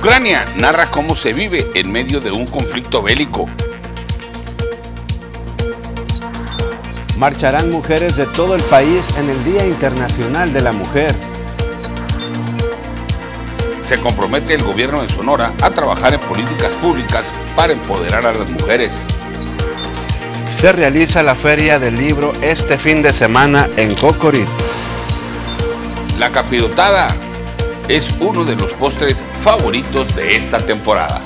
Ucrania narra cómo se vive en medio de un conflicto bélico. Marcharán mujeres de todo el país en el Día Internacional de la Mujer. Se compromete el gobierno de Sonora a trabajar en políticas públicas para empoderar a las mujeres. Se realiza la Feria del Libro este fin de semana en Cocorit. La capirotada es uno de los postres favoritos de esta temporada.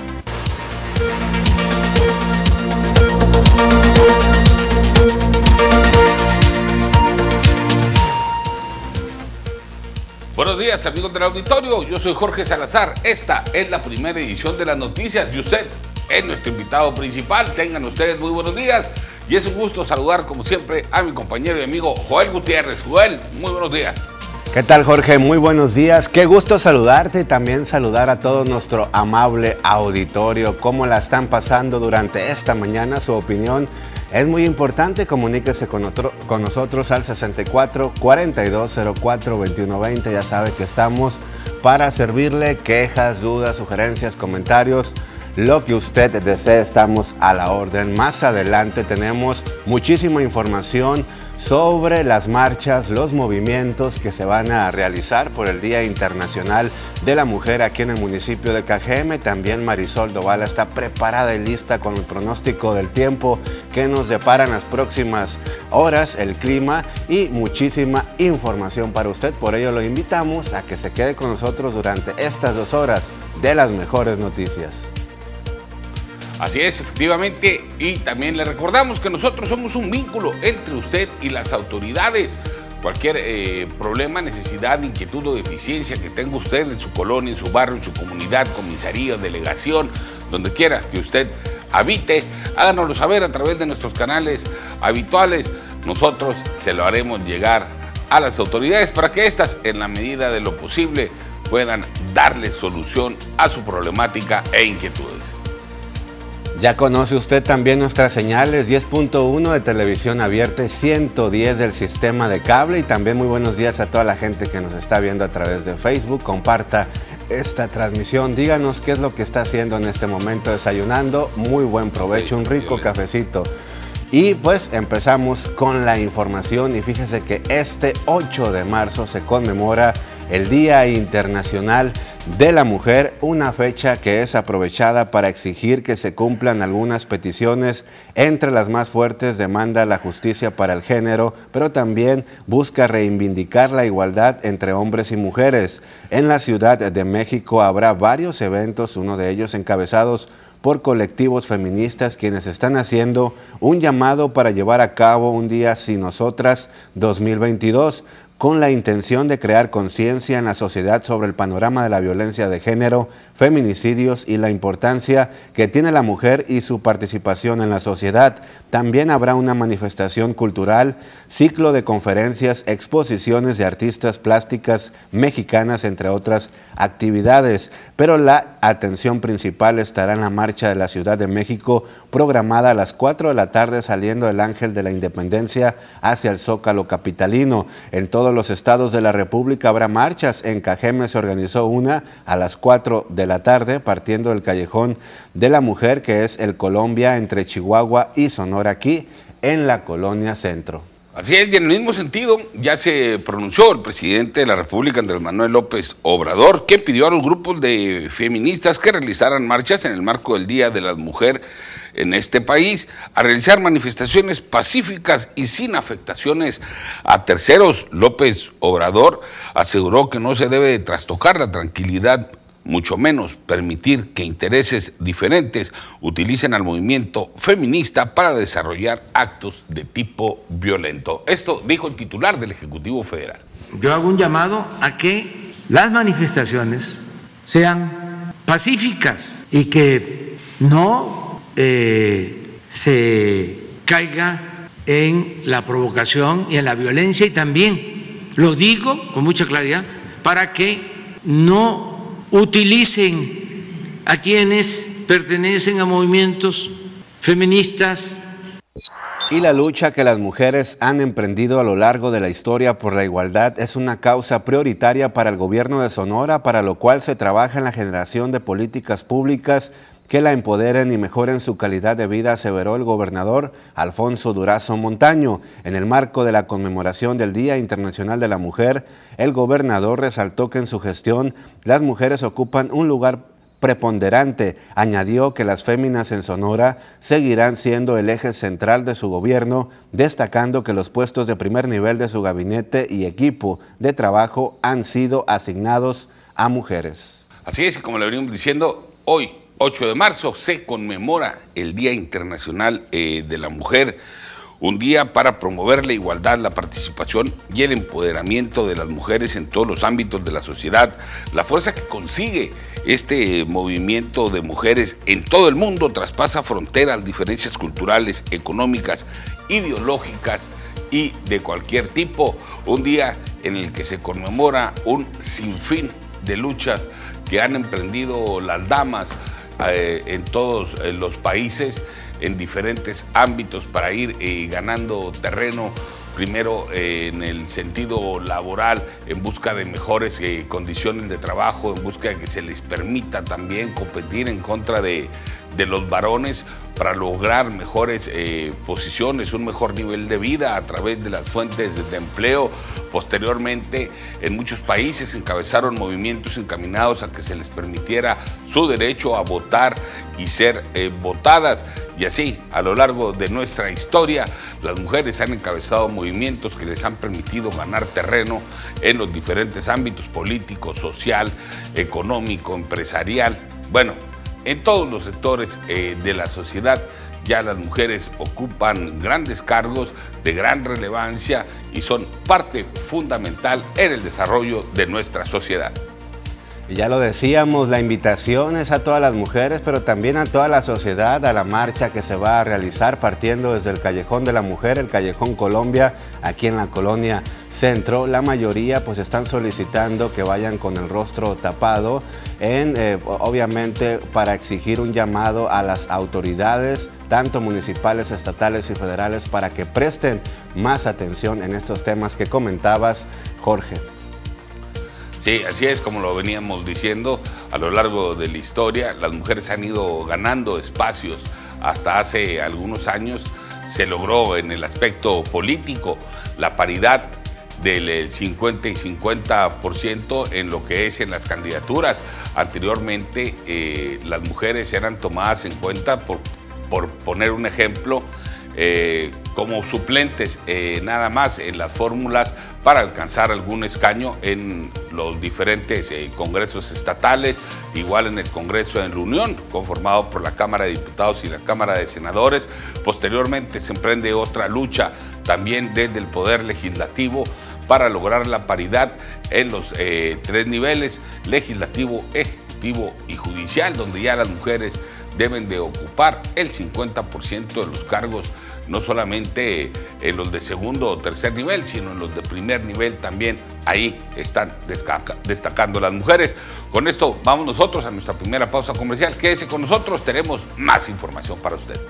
Buenos días amigos del auditorio, yo soy Jorge Salazar, esta es la primera edición de las noticias y usted es nuestro invitado principal, tengan ustedes muy buenos días y es un gusto saludar como siempre a mi compañero y amigo Joel Gutiérrez. Joel, muy buenos días. ¿Qué tal Jorge? Muy buenos días. Qué gusto saludarte y también saludar a todo nuestro amable auditorio. ¿Cómo la están pasando durante esta mañana? Su opinión es muy importante. Comuníquese con, con nosotros al 64 42 04 21 20. Ya sabe que estamos para servirle quejas, dudas, sugerencias, comentarios lo que usted desee, estamos a la orden. Más adelante tenemos muchísima información sobre las marchas, los movimientos que se van a realizar por el Día Internacional de la Mujer aquí en el municipio de Cajeme. También Marisol Dovala está preparada y lista con el pronóstico del tiempo que nos deparan las próximas horas, el clima y muchísima información para usted. Por ello lo invitamos a que se quede con nosotros durante estas dos horas de las mejores noticias. Así es, efectivamente, y también le recordamos que nosotros somos un vínculo entre usted y las autoridades. Cualquier eh, problema, necesidad, inquietud o deficiencia que tenga usted en su colonia, en su barrio, en su comunidad, comisaría, delegación, donde quiera que usted habite, háganoslo saber a través de nuestros canales habituales. Nosotros se lo haremos llegar a las autoridades para que éstas, en la medida de lo posible, puedan darle solución a su problemática e inquietudes. Ya conoce usted también nuestras señales 10.1 de televisión abierta, 110 del sistema de cable y también muy buenos días a toda la gente que nos está viendo a través de Facebook. Comparta esta transmisión, díganos qué es lo que está haciendo en este momento desayunando. Muy buen provecho, un rico cafecito. Y pues empezamos con la información y fíjese que este 8 de marzo se conmemora el Día Internacional de la Mujer, una fecha que es aprovechada para exigir que se cumplan algunas peticiones. Entre las más fuertes demanda la justicia para el género, pero también busca reivindicar la igualdad entre hombres y mujeres. En la Ciudad de México habrá varios eventos, uno de ellos encabezados por colectivos feministas quienes están haciendo un llamado para llevar a cabo un día sin nosotras 2022 con la intención de crear conciencia en la sociedad sobre el panorama de la violencia de género, feminicidios y la importancia que tiene la mujer y su participación en la sociedad. También habrá una manifestación cultural, ciclo de conferencias, exposiciones de artistas plásticas mexicanas, entre otras actividades. Pero la atención principal estará en la marcha de la Ciudad de México, programada a las 4 de la tarde saliendo el Ángel de la Independencia hacia el Zócalo Capitalino. Todos los estados de la República habrá marchas. En Cajeme se organizó una a las 4 de la tarde, partiendo del Callejón de la Mujer, que es el Colombia entre Chihuahua y Sonora, aquí en la Colonia Centro. Así es, y en el mismo sentido ya se pronunció el presidente de la República, Andrés Manuel López Obrador, que pidió a los grupos de feministas que realizaran marchas en el marco del Día de la Mujer en este país, a realizar manifestaciones pacíficas y sin afectaciones a terceros. López Obrador aseguró que no se debe trastocar la tranquilidad mucho menos permitir que intereses diferentes utilicen al movimiento feminista para desarrollar actos de tipo violento. Esto dijo el titular del Ejecutivo Federal. Yo hago un llamado a que las manifestaciones sean pacíficas y que no eh, se caiga en la provocación y en la violencia y también lo digo con mucha claridad para que no utilicen a quienes pertenecen a movimientos feministas. Y la lucha que las mujeres han emprendido a lo largo de la historia por la igualdad es una causa prioritaria para el gobierno de Sonora, para lo cual se trabaja en la generación de políticas públicas que la empoderen y mejoren su calidad de vida, aseveró el gobernador Alfonso Durazo Montaño. En el marco de la conmemoración del Día Internacional de la Mujer, el gobernador resaltó que en su gestión las mujeres ocupan un lugar preponderante. Añadió que las féminas en Sonora seguirán siendo el eje central de su gobierno, destacando que los puestos de primer nivel de su gabinete y equipo de trabajo han sido asignados a mujeres. Así es, como le venimos diciendo, hoy, 8 de marzo, se conmemora el Día Internacional eh, de la Mujer un día para promover la igualdad, la participación y el empoderamiento de las mujeres en todos los ámbitos de la sociedad. La fuerza que consigue este movimiento de mujeres en todo el mundo traspasa fronteras, diferencias culturales, económicas, ideológicas y de cualquier tipo. Un día en el que se conmemora un sinfín de luchas que han emprendido las damas eh, en todos eh, los países en diferentes ámbitos para ir eh, ganando terreno, primero en el sentido laboral, en busca de mejores condiciones de trabajo, en busca de que se les permita también competir en contra de, de los varones para lograr mejores posiciones, un mejor nivel de vida a través de las fuentes de empleo. Posteriormente, en muchos países encabezaron movimientos encaminados a que se les permitiera su derecho a votar y ser votadas. Y así, a lo largo de nuestra historia, las mujeres han encabezado movimientos que les han permitido ganar terreno en los diferentes ámbitos político, social, económico, empresarial. Bueno, en todos los sectores eh, de la sociedad ya las mujeres ocupan grandes cargos de gran relevancia y son parte fundamental en el desarrollo de nuestra sociedad. Ya lo decíamos, la invitación es a todas las mujeres, pero también a toda la sociedad, a la marcha que se va a realizar partiendo desde el Callejón de la Mujer, el Callejón Colombia, aquí en la colonia Centro. La mayoría pues están solicitando que vayan con el rostro tapado, en, eh, obviamente para exigir un llamado a las autoridades, tanto municipales, estatales y federales, para que presten más atención en estos temas que comentabas, Jorge. Sí, así es como lo veníamos diciendo a lo largo de la historia. Las mujeres han ido ganando espacios hasta hace algunos años. Se logró en el aspecto político la paridad del 50 y 50% en lo que es en las candidaturas. Anteriormente eh, las mujeres eran tomadas en cuenta, por, por poner un ejemplo, eh, como suplentes eh, nada más en las fórmulas para alcanzar algún escaño en los diferentes eh, congresos estatales, igual en el Congreso en la Unión, conformado por la Cámara de Diputados y la Cámara de Senadores. Posteriormente se emprende otra lucha también desde el Poder Legislativo para lograr la paridad en los tres niveles, legislativo, ejecutivo y judicial, donde ya las mujeres deben de ocupar el 50% de los cargos, no solamente en los de segundo o tercer nivel, sino en los de primer nivel también. Ahí están destacando las mujeres. Con esto vamos nosotros a nuestra primera pausa comercial. Quédese con nosotros, tenemos más información para usted.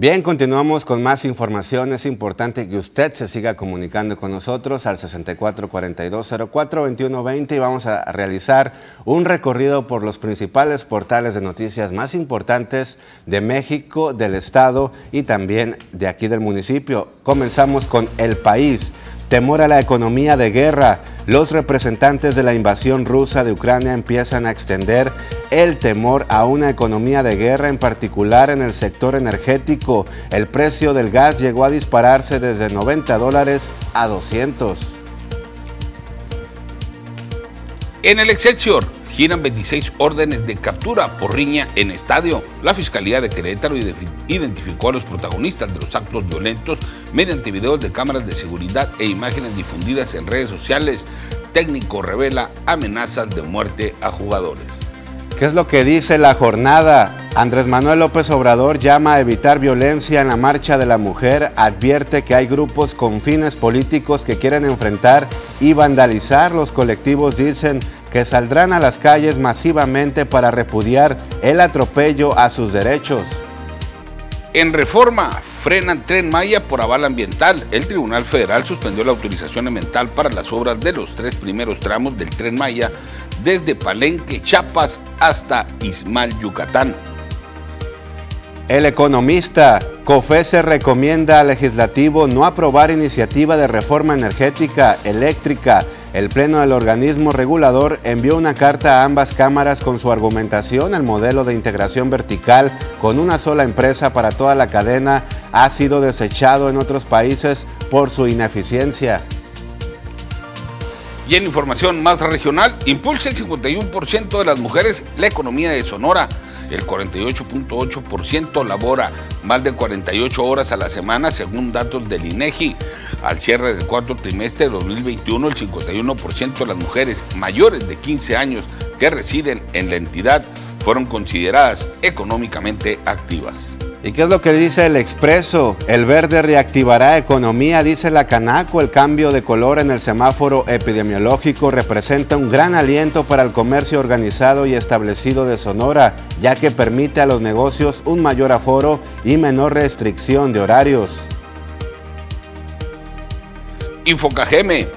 Bien, continuamos con más información. Es importante que usted se siga comunicando con nosotros al 6442042120 y vamos a realizar un recorrido por los principales portales de noticias más importantes de México, del Estado y también de aquí del municipio. Comenzamos con El País. Temor a la economía de guerra. Los representantes de la invasión rusa de Ucrania empiezan a extender el temor a una economía de guerra, en particular en el sector energético. El precio del gas llegó a dispararse desde 90 dólares a 200. En el Excelsior, giran 26 órdenes de captura por riña en estadio. La Fiscalía de Querétaro identificó a los protagonistas de los actos violentos mediante videos de cámaras de seguridad e imágenes difundidas en redes sociales. Técnico revela amenazas de muerte a jugadores. ¿qué es lo que dice la jornada? Andrés Manuel López Obrador llama a evitar violencia en la marcha de la mujer, advierte que hay grupos con fines políticos que quieren enfrentar y vandalizar. Los colectivos dicen que saldrán a las calles masivamente para repudiar el atropello a sus derechos. En reforma, frenan Tren Maya por aval ambiental. El Tribunal Federal suspendió la autorización ambiental para las obras de los tres primeros tramos del Tren Maya desde Palenque, Chiapas hasta Ismal, Yucatán. El economista COFESE recomienda al legislativo no aprobar iniciativa de reforma energética eléctrica el Pleno del organismo regulador envió una carta a ambas cámaras con su argumentación. El modelo de integración vertical con una sola empresa para toda la cadena ha sido desechado en otros países por su ineficiencia. Y en información más regional, impulsa el 51% de las mujeres la economía de Sonora el 48.8% labora más de 48 horas a la semana según datos del INEGI. Al cierre del cuarto trimestre de 2021, el 51% de las mujeres mayores de 15 años que residen en la entidad fueron consideradas económicamente activas. ¿Y qué es lo que dice el expreso? El verde reactivará economía, dice la Canaco. El cambio de color en el semáforo epidemiológico representa un gran aliento para el comercio organizado y establecido de Sonora, ya que permite a los negocios un mayor aforo y menor restricción de horarios. Infocajeme.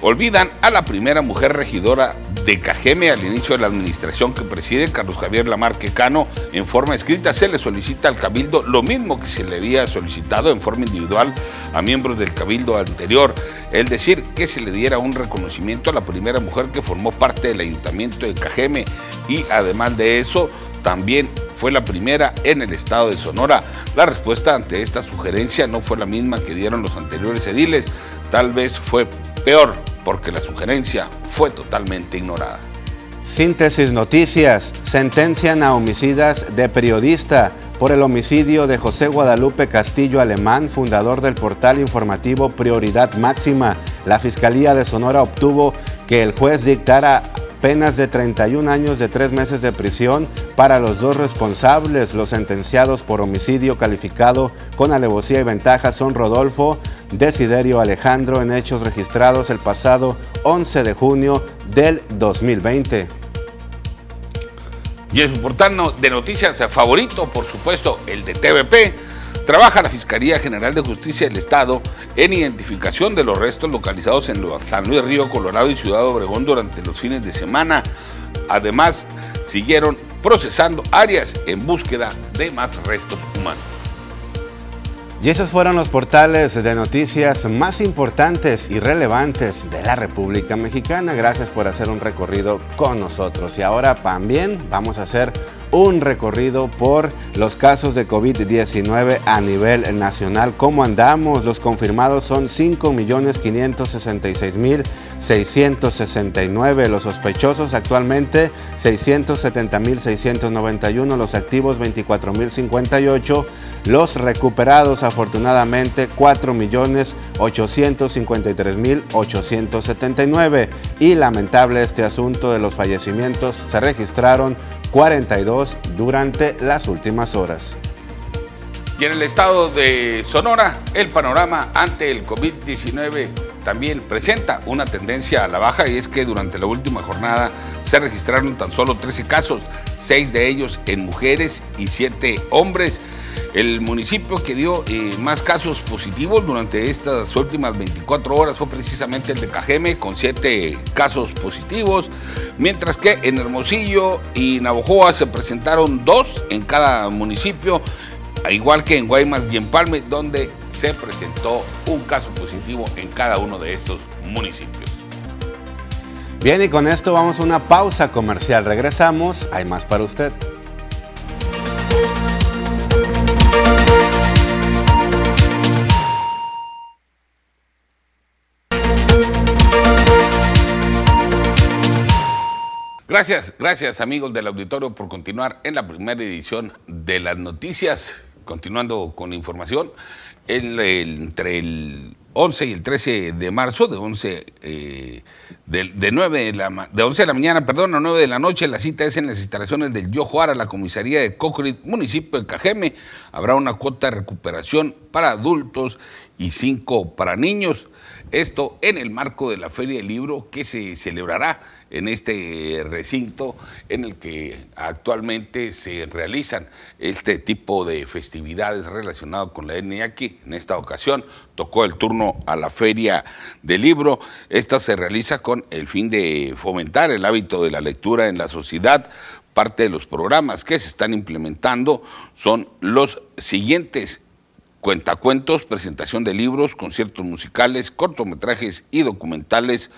Olvidan a la primera mujer regidora de Cajeme al inicio de la administración que preside Carlos Javier Lamarque Cano. En forma escrita se le solicita al Cabildo lo mismo que se le había solicitado en forma individual a miembros del Cabildo anterior, es decir, que se le diera un reconocimiento a la primera mujer que formó parte del Ayuntamiento de Cajeme. Y además de eso también fue la primera en el estado de Sonora. La respuesta ante esta sugerencia no fue la misma que dieron los anteriores ediles, tal vez fue peor porque la sugerencia fue totalmente ignorada. Síntesis Noticias. Sentencian a homicidas de periodista por el homicidio de José Guadalupe Castillo Alemán, fundador del portal informativo Prioridad Máxima. La Fiscalía de Sonora obtuvo que el juez dictara penas de 31 años de 3 meses de prisión para los dos responsables. Los sentenciados por homicidio calificado con alevosía y ventaja son Rodolfo Desiderio Alejandro en hechos registrados el pasado 11 de junio del 2020. Y en su portal de noticias favorito, por supuesto, el de TVP, trabaja la Fiscalía General de Justicia del Estado en identificación de los restos localizados en San Luis Río Colorado y Ciudad Obregón durante los fines de semana. Además, siguieron procesando áreas en búsqueda de más restos humanos. Y esos fueron los portales de noticias más importantes y relevantes de la República Mexicana. Gracias por hacer un recorrido con nosotros. Y ahora también vamos a hacer un recorrido por los casos de COVID-19 a nivel nacional. ¿Cómo andamos? Los confirmados son 5.566.669. Los sospechosos actualmente 670.691. Los activos 24.058. Los recuperados afortunadamente 4.853.879. Y lamentable este asunto de los fallecimientos se registraron 42 durante las últimas horas. Y en el estado de Sonora, el panorama ante el COVID-19 también presenta una tendencia a la baja y es que durante la última jornada se registraron tan solo 13 casos, 6 de ellos en mujeres y 7 hombres. El municipio que dio eh, más casos positivos durante estas últimas 24 horas fue precisamente el de Cajeme, con 7 casos positivos, mientras que en Hermosillo y Navojoa se presentaron dos en cada municipio, igual que en Guaymas y en Palme, donde se presentó un caso positivo en cada uno de estos municipios. Bien, y con esto vamos a una pausa comercial. Regresamos, hay más para usted. Gracias, gracias amigos del auditorio por continuar en la primera edición de las noticias. Continuando con información, entre el 11 y el 13 de marzo, de 11, eh, de, de, 9 de, la, de 11 de la mañana, perdón, a 9 de la noche. La cita es en las instalaciones del Yojuara, la comisaría de Cocorit, municipio de Cajeme. Habrá una cuota de recuperación para adultos y 5 para niños. Esto en el marco de la Feria del Libro que se celebrará en este recinto en el que actualmente se realizan este tipo de festividades relacionadas con la etnia aquí. En esta ocasión tocó el turno a la Feria del Libro. Esta se realiza con el fin de fomentar el hábito de la lectura en la sociedad. Parte de los programas que se están implementando son los siguientes cuentacuentos, presentación de libros, conciertos musicales, cortometrajes y documentales,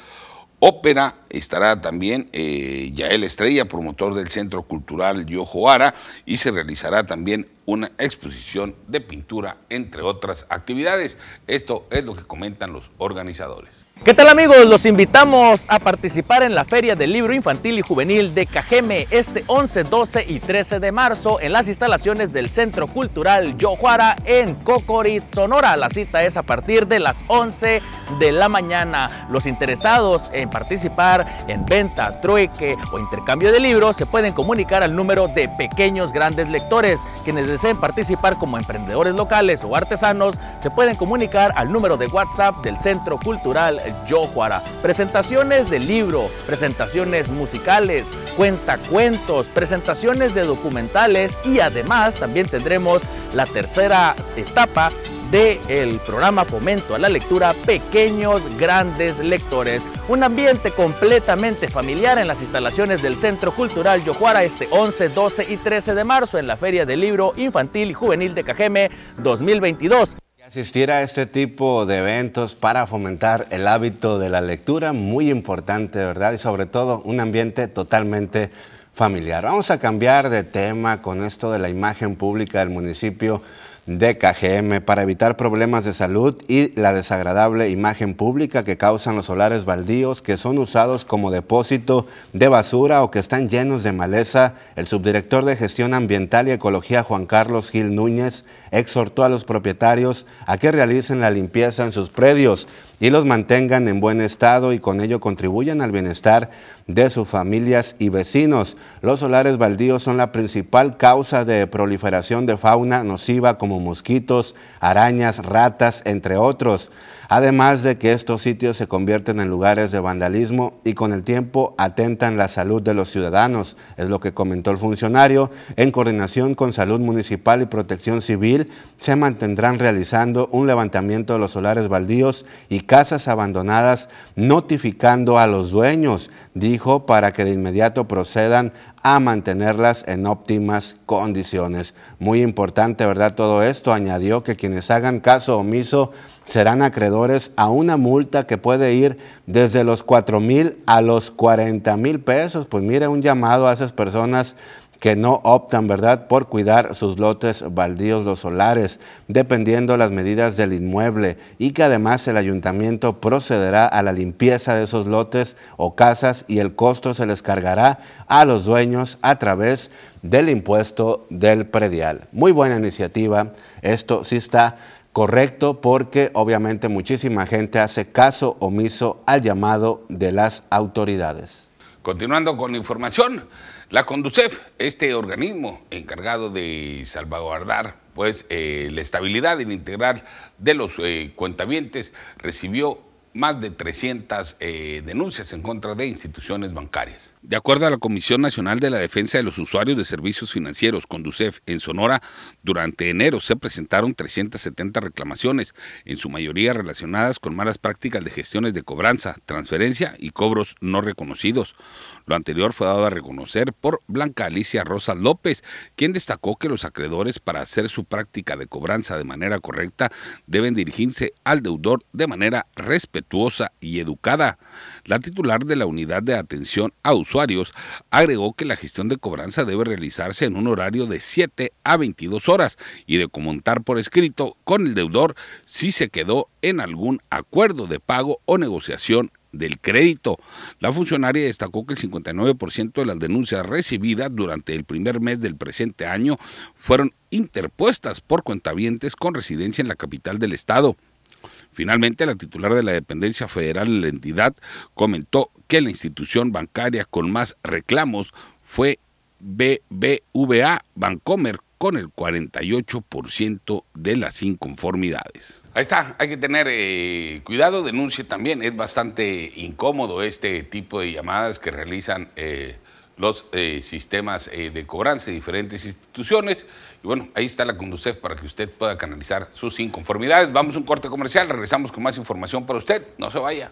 ópera. Estará también eh, Yael Estrella, promotor del Centro Cultural Yojoara, y se realizará también una exposición de pintura, entre otras actividades. Esto es lo que comentan los organizadores. ¿Qué tal amigos? Los invitamos a participar en la Feria del Libro Infantil y Juvenil de Cajeme este 11, 12 y 13 de marzo en las instalaciones del Centro Cultural Yojuara en Cocorit, Sonora. La cita es a partir de las 11 de la mañana. Los interesados en participar en venta, trueque o intercambio de libros se pueden comunicar al número de Pequeños Grandes Lectores. Quienes deseen participar como emprendedores locales o artesanos se pueden comunicar al número de WhatsApp del Centro Cultural Yojuara. Presentaciones de libro, presentaciones musicales, cuentacuentos, presentaciones de documentales y además también tendremos la tercera etapa del programa Fomento a la Lectura Pequeños Grandes Lectores. Un ambiente completamente familiar en las instalaciones del Centro Cultural Yojuara este 11, 12 y 13 de marzo en la Feria del Libro Infantil y Juvenil de Cajeme 2022. Asistir a este tipo de eventos para fomentar el hábito de la lectura, muy importante, ¿verdad? Y sobre todo un ambiente totalmente familiar. Vamos a cambiar de tema con esto de la imagen pública del municipio de KGM para evitar problemas de salud y la desagradable imagen pública que causan los solares baldíos que son usados como depósito de basura o que están llenos de maleza. El subdirector de Gestión Ambiental y Ecología Juan Carlos Gil Núñez exhortó a los propietarios a que realicen la limpieza en sus predios y los mantengan en buen estado y con ello contribuyan al bienestar de sus familias y vecinos. Los solares baldíos son la principal causa de proliferación de fauna nociva como mosquitos, arañas, ratas, entre otros además de que estos sitios se convierten en lugares de vandalismo y con el tiempo atentan la salud de los ciudadanos, es lo que comentó el funcionario. En coordinación con Salud Municipal y Protección Civil, se mantendrán realizando un levantamiento de los solares baldíos y casas abandonadas, notificando a los dueños, dijo, para que de inmediato procedan a mantenerlas en óptimas condiciones. Muy importante, ¿verdad? Todo esto añadió que quienes hagan caso omiso serán acreedores a una multa que puede ir desde los 4 mil a los 40 mil pesos. Pues mire, un llamado a esas personas que no optan, ¿verdad?, por cuidar sus lotes baldíos, los solares, dependiendo las medidas del inmueble y que además el ayuntamiento procederá a la limpieza de esos lotes o casas y el costo se les cargará a los dueños a través del impuesto del predial. Muy buena iniciativa, esto sí está correcto porque obviamente muchísima gente hace caso omiso al llamado de las autoridades. Continuando con la información, la Conducef, este organismo encargado de salvaguardar pues, eh, la estabilidad integral de los eh, cuentavientes, recibió más de 300 eh, denuncias en contra de instituciones bancarias. De acuerdo a la Comisión Nacional de la Defensa de los Usuarios de Servicios Financieros, Conducef, en Sonora, durante enero se presentaron 370 reclamaciones, en su mayoría relacionadas con malas prácticas de gestiones de cobranza, transferencia y cobros no reconocidos. Lo anterior fue dado a reconocer por Blanca Alicia Rosa López, quien destacó que los acreedores para hacer su práctica de cobranza de manera correcta deben dirigirse al deudor de manera respetuosa y educada. La titular de la Unidad de Atención a Usuarios agregó que la gestión de cobranza debe realizarse en un horario de 7 a 22 horas y de comentar por escrito con el deudor si se quedó en algún acuerdo de pago o negociación del crédito. La funcionaria destacó que el 59% de las denuncias recibidas durante el primer mes del presente año fueron interpuestas por cuentavientes con residencia en la capital del estado. Finalmente, la titular de la dependencia federal de la entidad comentó que la institución bancaria con más reclamos fue BBVA Bancomer con el 48% de las inconformidades. Ahí está, hay que tener eh, cuidado, denuncie también, es bastante incómodo este tipo de llamadas que realizan eh, los eh, sistemas de cobranza de diferentes instituciones. Y bueno, ahí está la Conducef para que usted pueda canalizar sus inconformidades. Vamos a un corte comercial, regresamos con más información para usted, no se vaya.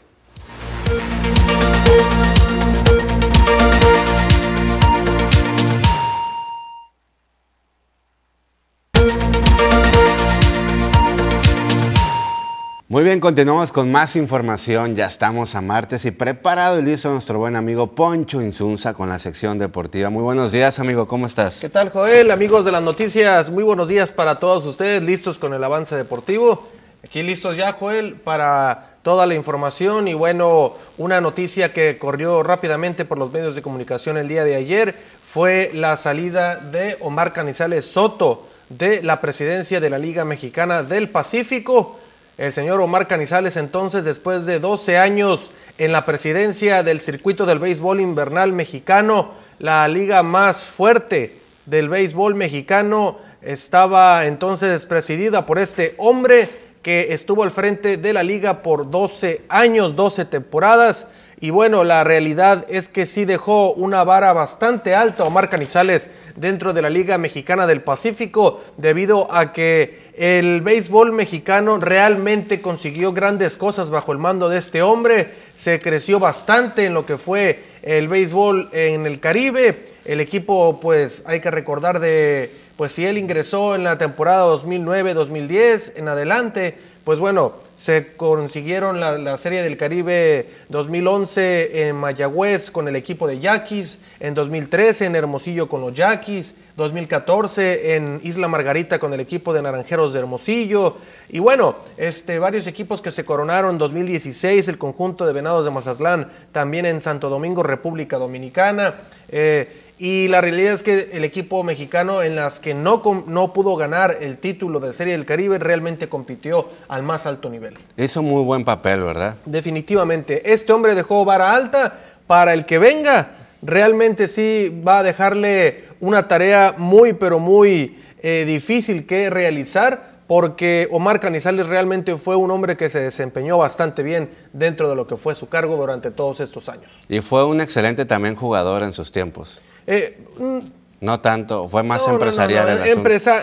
Muy bien, continuamos con más información. Ya estamos a martes y preparado y listo nuestro buen amigo Poncho Insunza con la sección deportiva. Muy buenos días, amigo, ¿cómo estás? ¿Qué tal, Joel? Amigos de las noticias, muy buenos días para todos ustedes, listos con el avance deportivo. Aquí listos ya, Joel, para toda la información y bueno, una noticia que corrió rápidamente por los medios de comunicación el día de ayer fue la salida de Omar Canizales Soto de la presidencia de la Liga Mexicana del Pacífico. El señor Omar Canizales entonces, después de 12 años en la presidencia del circuito del béisbol invernal mexicano, la liga más fuerte del béisbol mexicano, estaba entonces presidida por este hombre que estuvo al frente de la liga por 12 años, 12 temporadas. Y bueno, la realidad es que sí dejó una vara bastante alta Omar Canizales dentro de la Liga Mexicana del Pacífico debido a que el béisbol mexicano realmente consiguió grandes cosas bajo el mando de este hombre. Se creció bastante en lo que fue el béisbol en el Caribe. El equipo, pues hay que recordar de, pues si él ingresó en la temporada 2009-2010 en adelante, pues bueno, se consiguieron la, Serie del Caribe 2011 en Mayagüez con el equipo de Yaquis, en 2013 en Hermosillo con los Yaquis, 2014 en Isla Margarita con el equipo de Naranjeros de Hermosillo, y bueno, este, varios equipos que se coronaron en 2016, el conjunto de Venados de Mazatlán, también en Santo Domingo, República Dominicana. Eh, y la realidad es que el equipo mexicano en las que no, no pudo ganar el título de Serie del Caribe realmente compitió al más alto nivel. Hizo muy buen papel, ¿verdad? Definitivamente. Este hombre dejó vara alta para el que venga. Realmente sí va a dejarle una tarea muy, pero muy eh, difícil que realizar porque Omar Canizales realmente fue un hombre que se desempeñó bastante bien dentro de lo que fue su cargo durante todos estos años. Y fue un excelente también jugador en sus tiempos. Eh, no tanto, fue más empresarial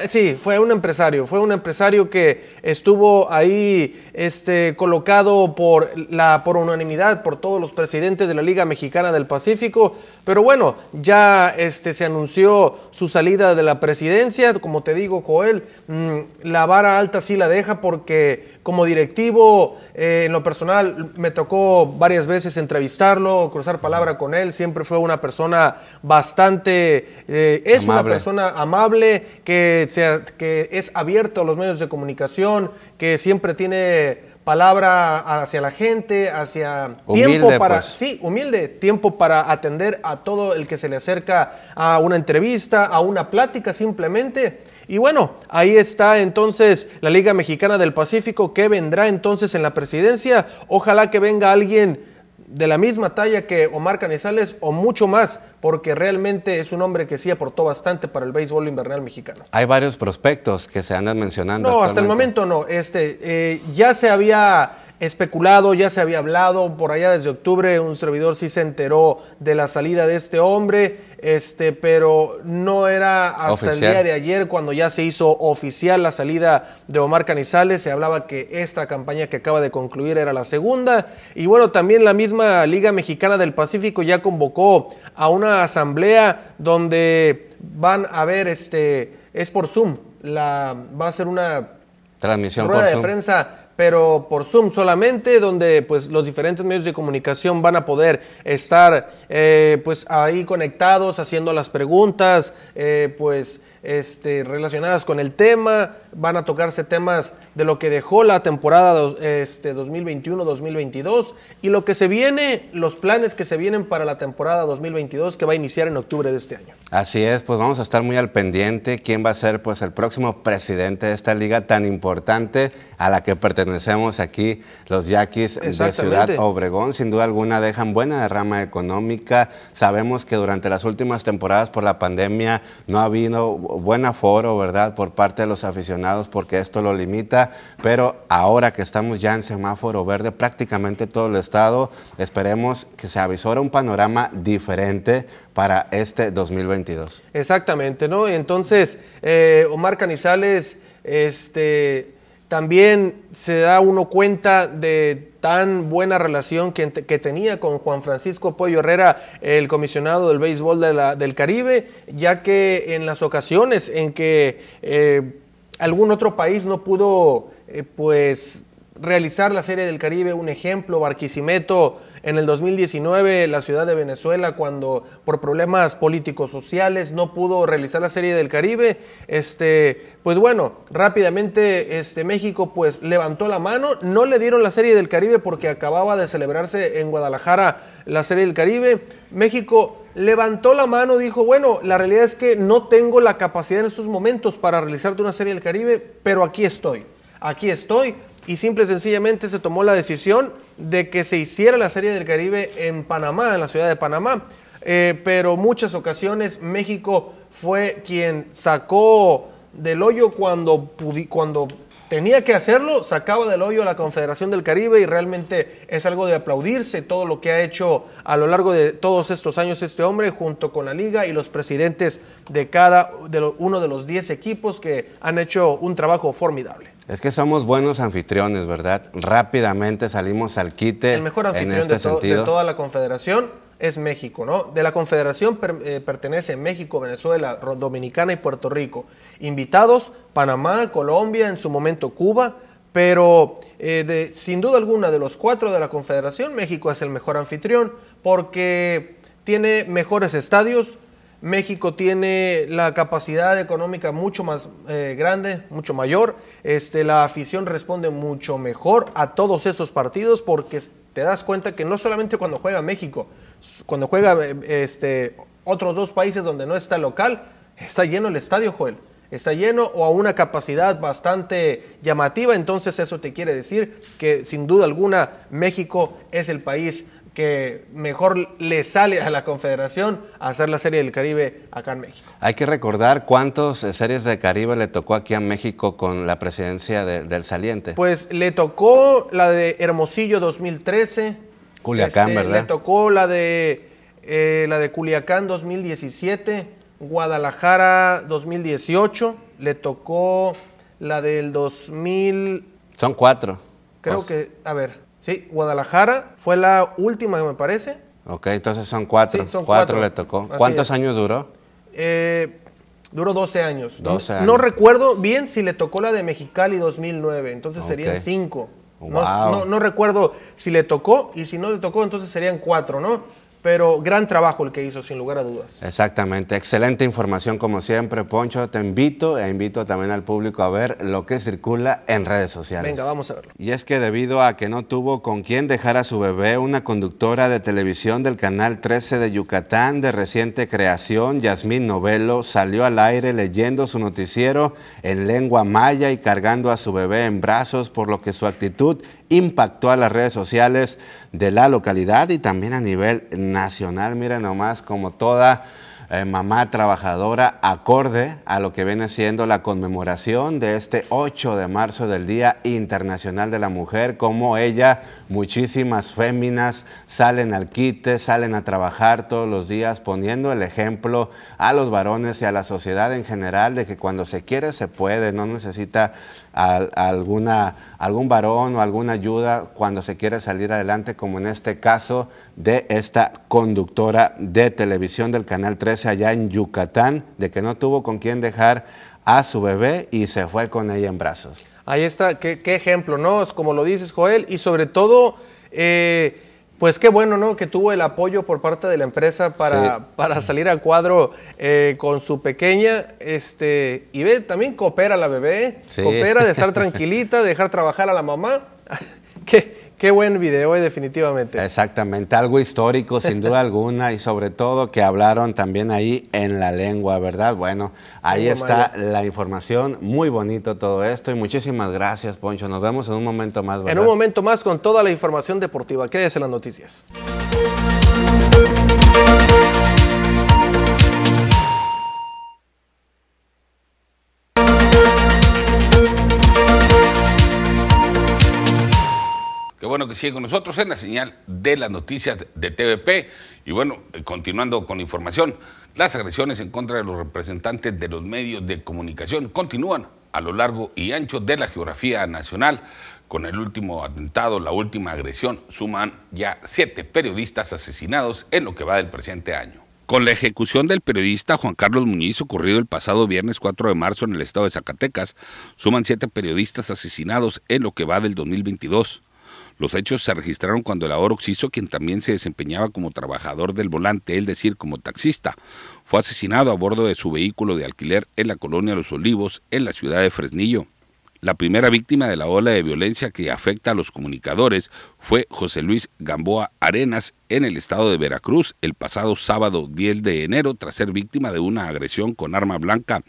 sí, fue un empresario, fue un empresario que estuvo ahí este, colocado por, la, por unanimidad por todos los presidentes de la Liga Mexicana del Pacífico, pero bueno, ya este, se anunció su salida de la presidencia, como te digo, Joel, mm, la vara alta sí la deja porque como directivo, eh, en lo personal, me tocó varias veces entrevistarlo, cruzar palabra con él, siempre fue una persona bastante... Eh, es una persona amable, que, sea, que es abierto a los medios de comunicación, que siempre tiene palabra hacia la gente, hacia tiempo para pues. sí, humilde, tiempo para atender a todo el que se le acerca a una entrevista, a una plática simplemente. Y bueno, ahí está entonces la Liga Mexicana del Pacífico que vendrá entonces en la presidencia. Ojalá que venga alguien de la misma talla que Omar Canizales o mucho más, porque realmente es un hombre que sí aportó bastante para el béisbol invernal mexicano. Hay varios prospectos que se andan mencionando. No, hasta el momento no. Este, eh, ya se había especulado, ya se había hablado, por allá desde octubre un servidor sí se enteró de la salida de este hombre este, pero no era hasta el día de ayer cuando ya se hizo oficial la salida de Omar Canizales. Se hablaba que esta campaña que acaba de concluir era la segunda. Y bueno, también la misma Liga Mexicana del Pacífico ya convocó a una asamblea donde van a ver, este, es por Zoom, la, va a ser una transmisión rueda de prensa pero por Zoom solamente, donde pues los diferentes medios de comunicación van a poder estar eh, pues ahí conectados, haciendo las preguntas, eh, pues este, relacionadas con el tema. Van a tocarse temas de lo que dejó la temporada este, 2021-2022 y lo que se viene, los planes que se vienen para la temporada 2022 que va a iniciar en octubre de este año. Así es, pues vamos a estar muy al pendiente quién va a ser pues el próximo presidente de esta liga tan importante a la que pertenecemos aquí los Yaquis de Ciudad Obregón. Sin duda alguna dejan buena derrama económica. Sabemos que durante las últimas temporadas por la pandemia no ha habido buen aforo, ¿verdad?, por parte de los aficionados porque esto lo limita, pero ahora que estamos ya en semáforo verde, prácticamente todo el estado, esperemos que se avisora un panorama diferente para este 2022. Exactamente, ¿no? Entonces, eh, Omar Canizales, este, también se da uno cuenta de tan buena relación que, tenía con Juan Francisco Pollo Herrera, el comisionado del béisbol del Caribe, ya que en las ocasiones en que eh, algún otro país no pudo, eh, pues, realizar la Serie del Caribe, un ejemplo, Barquisimeto en el 2019, la ciudad de Venezuela, cuando por problemas políticos sociales no pudo realizar la Serie del Caribe, este, pues bueno, rápidamente este, México pues levantó la mano, no le dieron la Serie del Caribe porque acababa de celebrarse en Guadalajara la Serie del Caribe, México levantó la mano, dijo, bueno, la realidad es que no tengo la capacidad en estos momentos para realizarte una Serie del Caribe, pero aquí estoy, aquí estoy, y simple y sencillamente se tomó la decisión de que se hiciera la Serie del Caribe en Panamá, en la ciudad de Panamá. Eh, pero muchas ocasiones México fue quien sacó del hoyo cuando, cuando tenía que hacerlo, sacaba del hoyo a la Confederación del Caribe y realmente es algo de aplaudirse todo lo que ha hecho a lo largo de todos estos años este hombre junto con la liga y los presidentes de cada de uno de los 10 equipos que han hecho un trabajo formidable. Es que somos buenos anfitriones, ¿verdad? Rápidamente salimos al quite. El mejor anfitrión en este de, sentido. de, toda la confederación es México, ¿no? De la confederación eh, pertenece México, Venezuela, Dominicana y Puerto Rico. Invitados, Panamá, Colombia, en su momento Cuba, pero eh, sin duda alguna de los cuatro de la confederación, México es el mejor anfitrión porque tiene mejores estadios, México tiene la capacidad económica mucho más eh, grande, mucho mayor. Este, la afición responde mucho mejor a todos esos partidos porque te das cuenta que no solamente cuando juega México, cuando juega este, otros dos países donde no está local, está lleno el estadio, Joel. Está lleno o a una capacidad bastante llamativa, entonces eso te quiere decir que sin duda alguna México es el país que mejor le sale a la Confederación hacer la Serie del Caribe acá en México. Hay que recordar cuántas eh, series de Caribe le tocó aquí a México con la presidencia del saliente. Pues le tocó la de Hermosillo 2013. Culiacán, este, ¿verdad? Le tocó la de, eh, la de Culiacán 2017, Guadalajara 2018, le tocó la del 2000... Son cuatro. Creo pues que, a ver, Sí, Guadalajara fue la última, me parece. Ok, entonces son cuatro. son cuatro, le tocó. ¿Cuántos años duró? Eh, duró 12 años. 12 años. No, recuerdo bien si le tocó la de Mexicali 2009, entonces serían cinco. No, no, recuerdo si le tocó y si no le tocó, entonces serían cuatro, ¿no? Pero gran trabajo el que hizo, sin lugar a dudas. Exactamente, excelente información como siempre, Poncho. Te invito e invito también al público a ver lo que circula en redes sociales. Venga, vamos a verlo. Y es que debido a que no tuvo con quién dejar a su bebé, una conductora de televisión del Canal 13 de Yucatán de reciente creación, Yasmín Novelo, salió al aire leyendo su noticiero en lengua maya y cargando a su bebé en brazos, por lo que su actitud impactó a las redes sociales de la localidad y también a nivel nacional. Miren nomás como toda eh, mamá trabajadora acorde a lo que viene siendo la conmemoración de este 8 de marzo del Día Internacional de la Mujer, como ella, muchísimas féminas salen al quite, salen a trabajar todos los días poniendo el ejemplo a los varones y a la sociedad en general de que cuando se quiere se puede, no necesita alguna, algún varón o alguna ayuda cuando se quiere salir adelante, como en este caso de esta conductora de televisión del Canal 13 allá en Yucatán, de que no tuvo con quién dejar a su bebé y se fue con ella en brazos. Ahí está, qué, ejemplo, ¿no? Como lo dices, Joel, y sobre todo... Eh, pues qué bueno, ¿no? Que tuvo el apoyo por parte de la empresa para, para salir al cuadro eh, con su pequeña. Este, y ve, también coopera la bebé, coopera de estar tranquilita, de dejar trabajar a la mamá. ¿Qué, buen video, eh, definitivamente. Exactamente, algo histórico sin duda alguna y sobre todo que hablaron también ahí en la lengua, ¿verdad? Bueno, ahí está la información, muy bonito todo esto y muchísimas gracias, Poncho. Nos vemos en un momento más, ¿verdad? En un momento más con toda la información deportiva. Quédese en las noticias. Bueno que sigue con nosotros en la señal de las noticias de TVP. Y bueno, eh, continuando con información, las agresiones en contra de los representantes de los medios de comunicación continúan a lo largo y ancho de la geografía nacional. Con el último atentado, la última agresión, suman ya siete periodistas asesinados en lo que va del presente año. Con la ejecución del periodista Juan Carlos Muñiz ocurrido el pasado viernes 4 de marzo en el estado de Zacatecas, suman siete periodistas asesinados en lo que va del 2022. Los hechos se registraron cuando el ahora Oxiso, quien también se desempeñaba como trabajador del volante, es decir, como taxista, fue asesinado a bordo de su vehículo de alquiler en la colonia Los Olivos, en la ciudad de Fresnillo. La primera víctima de la ola de violencia que afecta a los comunicadores fue José Luis Gamboa Arenas en el estado de Veracruz el pasado sábado 10 de enero tras ser víctima de una agresión con arma blanca.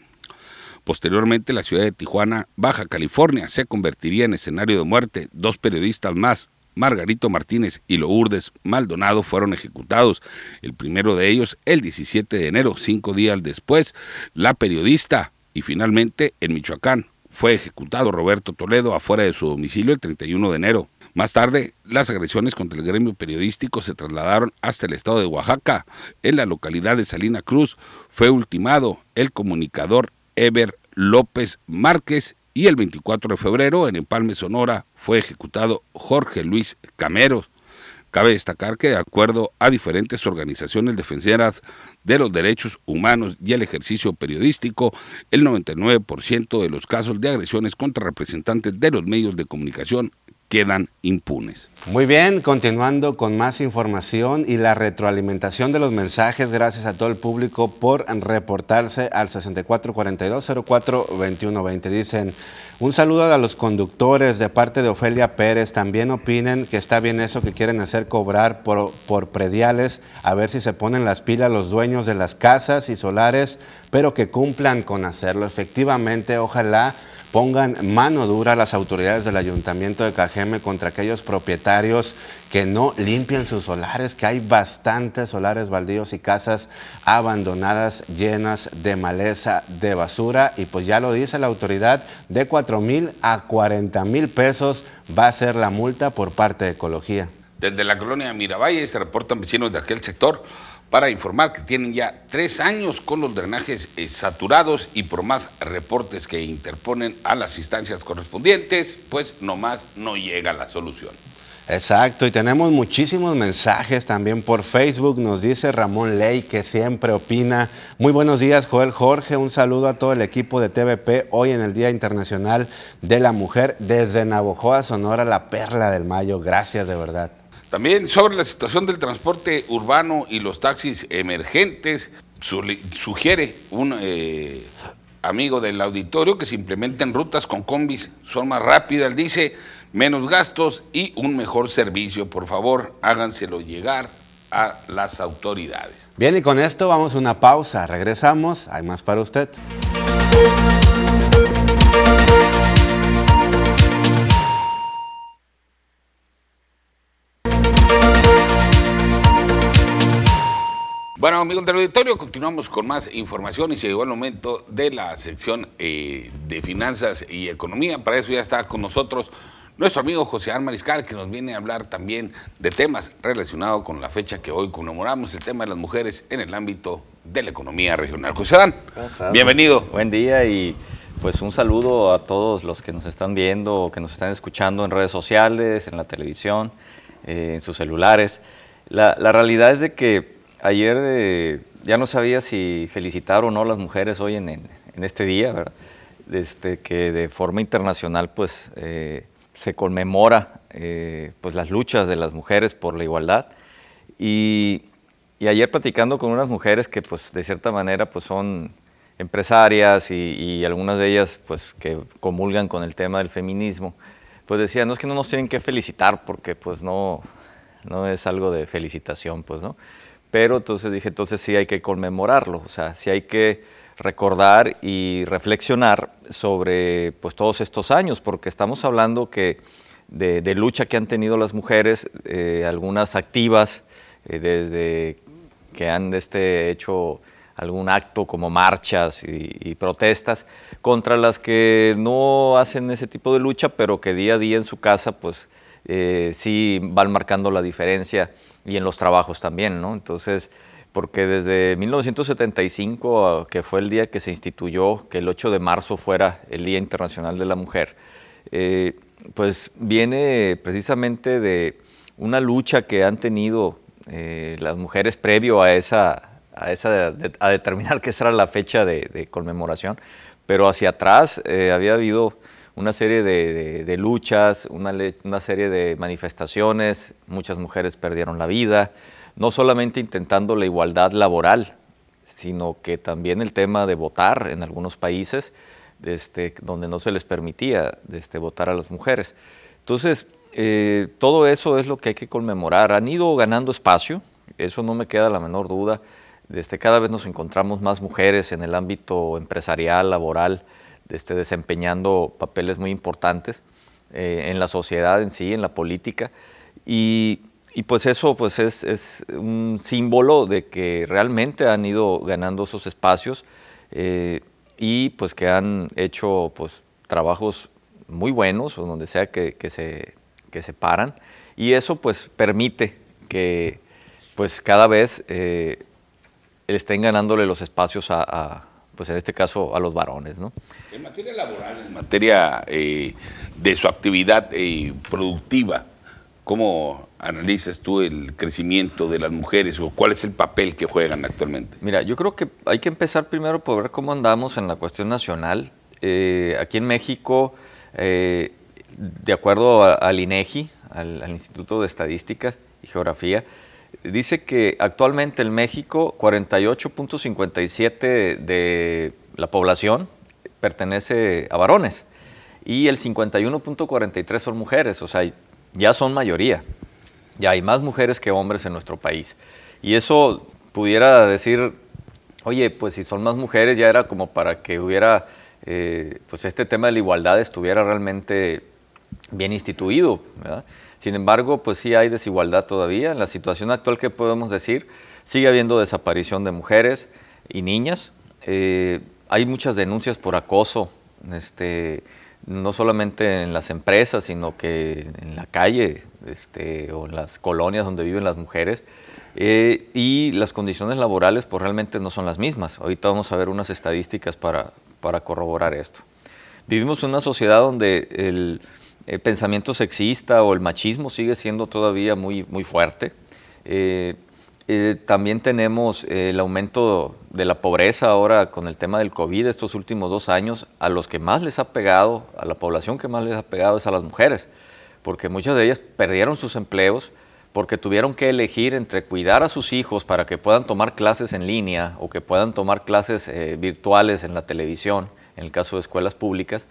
Posteriormente, la ciudad de Tijuana, Baja California, se convertiría en escenario de muerte. Dos periodistas más, Margarito Martínez y Lourdes Maldonado, fueron ejecutados. El primero de ellos el 17 de enero, cinco días después, la periodista. Y finalmente, en Michoacán, fue ejecutado Roberto Toledo afuera de su domicilio el 31 de enero. Más tarde, las agresiones contra el gremio periodístico se trasladaron hasta el estado de Oaxaca. En la localidad de Salina Cruz fue ultimado el comunicador Eber López Márquez y el 24 de febrero en Empalme, Sonora, fue ejecutado Jorge Luis Cameros. Cabe destacar que de acuerdo a diferentes organizaciones defensoras de los derechos humanos y el ejercicio periodístico, el 99% de los casos de agresiones contra representantes de los medios de comunicación quedan impunes. Muy bien, continuando con más información y la retroalimentación de los mensajes, gracias a todo el público por reportarse al 6442-042120. Dicen, un saludo a los conductores de parte de Ofelia Pérez. También opinen que está bien eso que quieren hacer cobrar por, por prediales, a ver si se ponen las pilas los dueños de las casas y solares, pero que cumplan con hacerlo. Efectivamente, ojalá pongan mano dura las autoridades del ayuntamiento de Cajeme contra aquellos propietarios que no limpian sus solares, que hay bastantes solares baldíos y casas abandonadas llenas de maleza, de basura, y pues ya lo dice la autoridad, de 4 mil a 40 mil pesos va a ser la multa por parte de Ecología. Desde la colonia Miravalle se reportan vecinos de aquel sector para informar que tienen ya tres años con los drenajes eh, saturados y por más reportes que interponen a las instancias correspondientes, pues nomás no llega la solución. Exacto, y tenemos muchísimos mensajes también por Facebook. Nos dice Ramón Ley que siempre opina. Muy buenos días, Joel Jorge. Un saludo a todo el equipo de TVP hoy en el Día Internacional de la Mujer desde Navojoa, Sonora, la perla del mayo. Gracias de verdad. También sobre la situación del transporte urbano y los taxis emergentes, sugiere un eh, amigo del auditorio que se implementen rutas con combis, son más rápidas, dice, menos gastos y un mejor servicio. Por favor, háganselo llegar a las autoridades. Bien, y con esto vamos a una pausa. Regresamos. Hay más para usted. Bueno, amigos del auditorio, continuamos con más información y se llegó el momento de la sección eh, de finanzas y economía. Para eso ya está con nosotros nuestro amigo José Ar Mariscal, que nos viene a hablar también de temas relacionados con la fecha que hoy conmemoramos, el tema de las mujeres en el ámbito de la economía regional. José Adán, bienvenido. Buen día y pues un saludo a todos los que nos están viendo o que nos están escuchando en redes sociales, en la televisión, eh, en sus celulares. La, la realidad es de que Ayer eh, ya no sabía si felicitar o no a las mujeres hoy en, este día, ¿verdad? Este, que de forma internacional pues, eh, se conmemora pues las luchas de las mujeres por la igualdad. Y, y, ayer platicando con unas mujeres que pues de cierta manera pues son empresarias y, y, algunas de ellas pues que comulgan con el tema del feminismo, pues decían, no es que no nos tienen que felicitar porque pues no, no es algo de felicitación, pues, ¿no? Pero entonces dije, entonces sí hay que conmemorarlo, o sea, sí hay que recordar y reflexionar sobre pues todos estos años, porque estamos hablando que de, lucha que han tenido las mujeres, eh, algunas activas, eh, desde que han este, hecho algún acto como marchas y, protestas, contra las que no hacen ese tipo de lucha, pero que día a día en su casa pues eh, sí van marcando la diferencia y en los trabajos también, ¿no? Entonces, porque desde 1975, que fue el día que se instituyó que el 8 de marzo fuera el Día Internacional de la Mujer, eh, pues viene precisamente de una lucha que han tenido eh, las mujeres previo a esa, a, esa, a determinar que esa era la fecha de, conmemoración, pero hacia atrás había habido una serie de, luchas, una, serie de manifestaciones, muchas mujeres perdieron la vida, no solamente intentando la igualdad laboral, sino que también el tema de votar en algunos países este, donde no se les permitía este, votar a las mujeres. Entonces, eh, todo eso es lo que hay que conmemorar. Han ido ganando espacio, eso no me queda la menor duda. Desde cada vez nos encontramos más mujeres en el ámbito empresarial, laboral, este, desempeñando papeles muy importantes eh, en la sociedad en sí, en la política. Y, pues eso pues es, un símbolo de que realmente han ido ganando esos espacios eh, y pues que han hecho pues trabajos muy buenos, o donde sea que, se, que se paran. Y eso pues permite que pues cada vez eh, estén ganándole los espacios a pues en este caso a los varones. ¿no? En materia laboral, en materia eh, de su actividad eh, productiva, ¿cómo analizas tú el crecimiento de las mujeres o cuál es el papel que juegan actualmente? Mira, yo creo que hay que empezar primero por ver cómo andamos en la cuestión nacional. Eh, aquí en México, de acuerdo al INEGI, al Instituto de Estadísticas y Geografía, dice que actualmente en México 48.57 de la población pertenece a varones y el 51.43 son mujeres, o sea, ya son mayoría. Ya hay más mujeres que hombres en nuestro país. Y eso pudiera decir, oye, pues si son más mujeres ya era como para que hubiera, eh, pues este tema de la igualdad estuviera realmente bien instituido, ¿verdad? Sin embargo, pues sí hay desigualdad todavía. En la situación actual que podemos decir, sigue habiendo desaparición de mujeres y niñas. Eh, hay muchas denuncias por acoso, este, no solamente en las empresas, sino que en la calle este, o en las colonias donde viven las mujeres. Eh, y las condiciones laborales pues realmente no son las mismas. Ahorita vamos a ver unas estadísticas para, para corroborar esto. Vivimos en una sociedad donde el el pensamiento sexista o el machismo sigue siendo todavía muy, muy fuerte. Eh, eh, también tenemos eh, el aumento de la pobreza ahora con el tema del COVID estos últimos dos años. A los que más les ha pegado, a la población que más les ha pegado es a las mujeres, porque muchas de ellas perdieron sus empleos porque tuvieron que elegir entre cuidar a sus hijos para que puedan tomar clases en línea o que puedan tomar clases virtuales en la televisión, en el caso de escuelas públicas,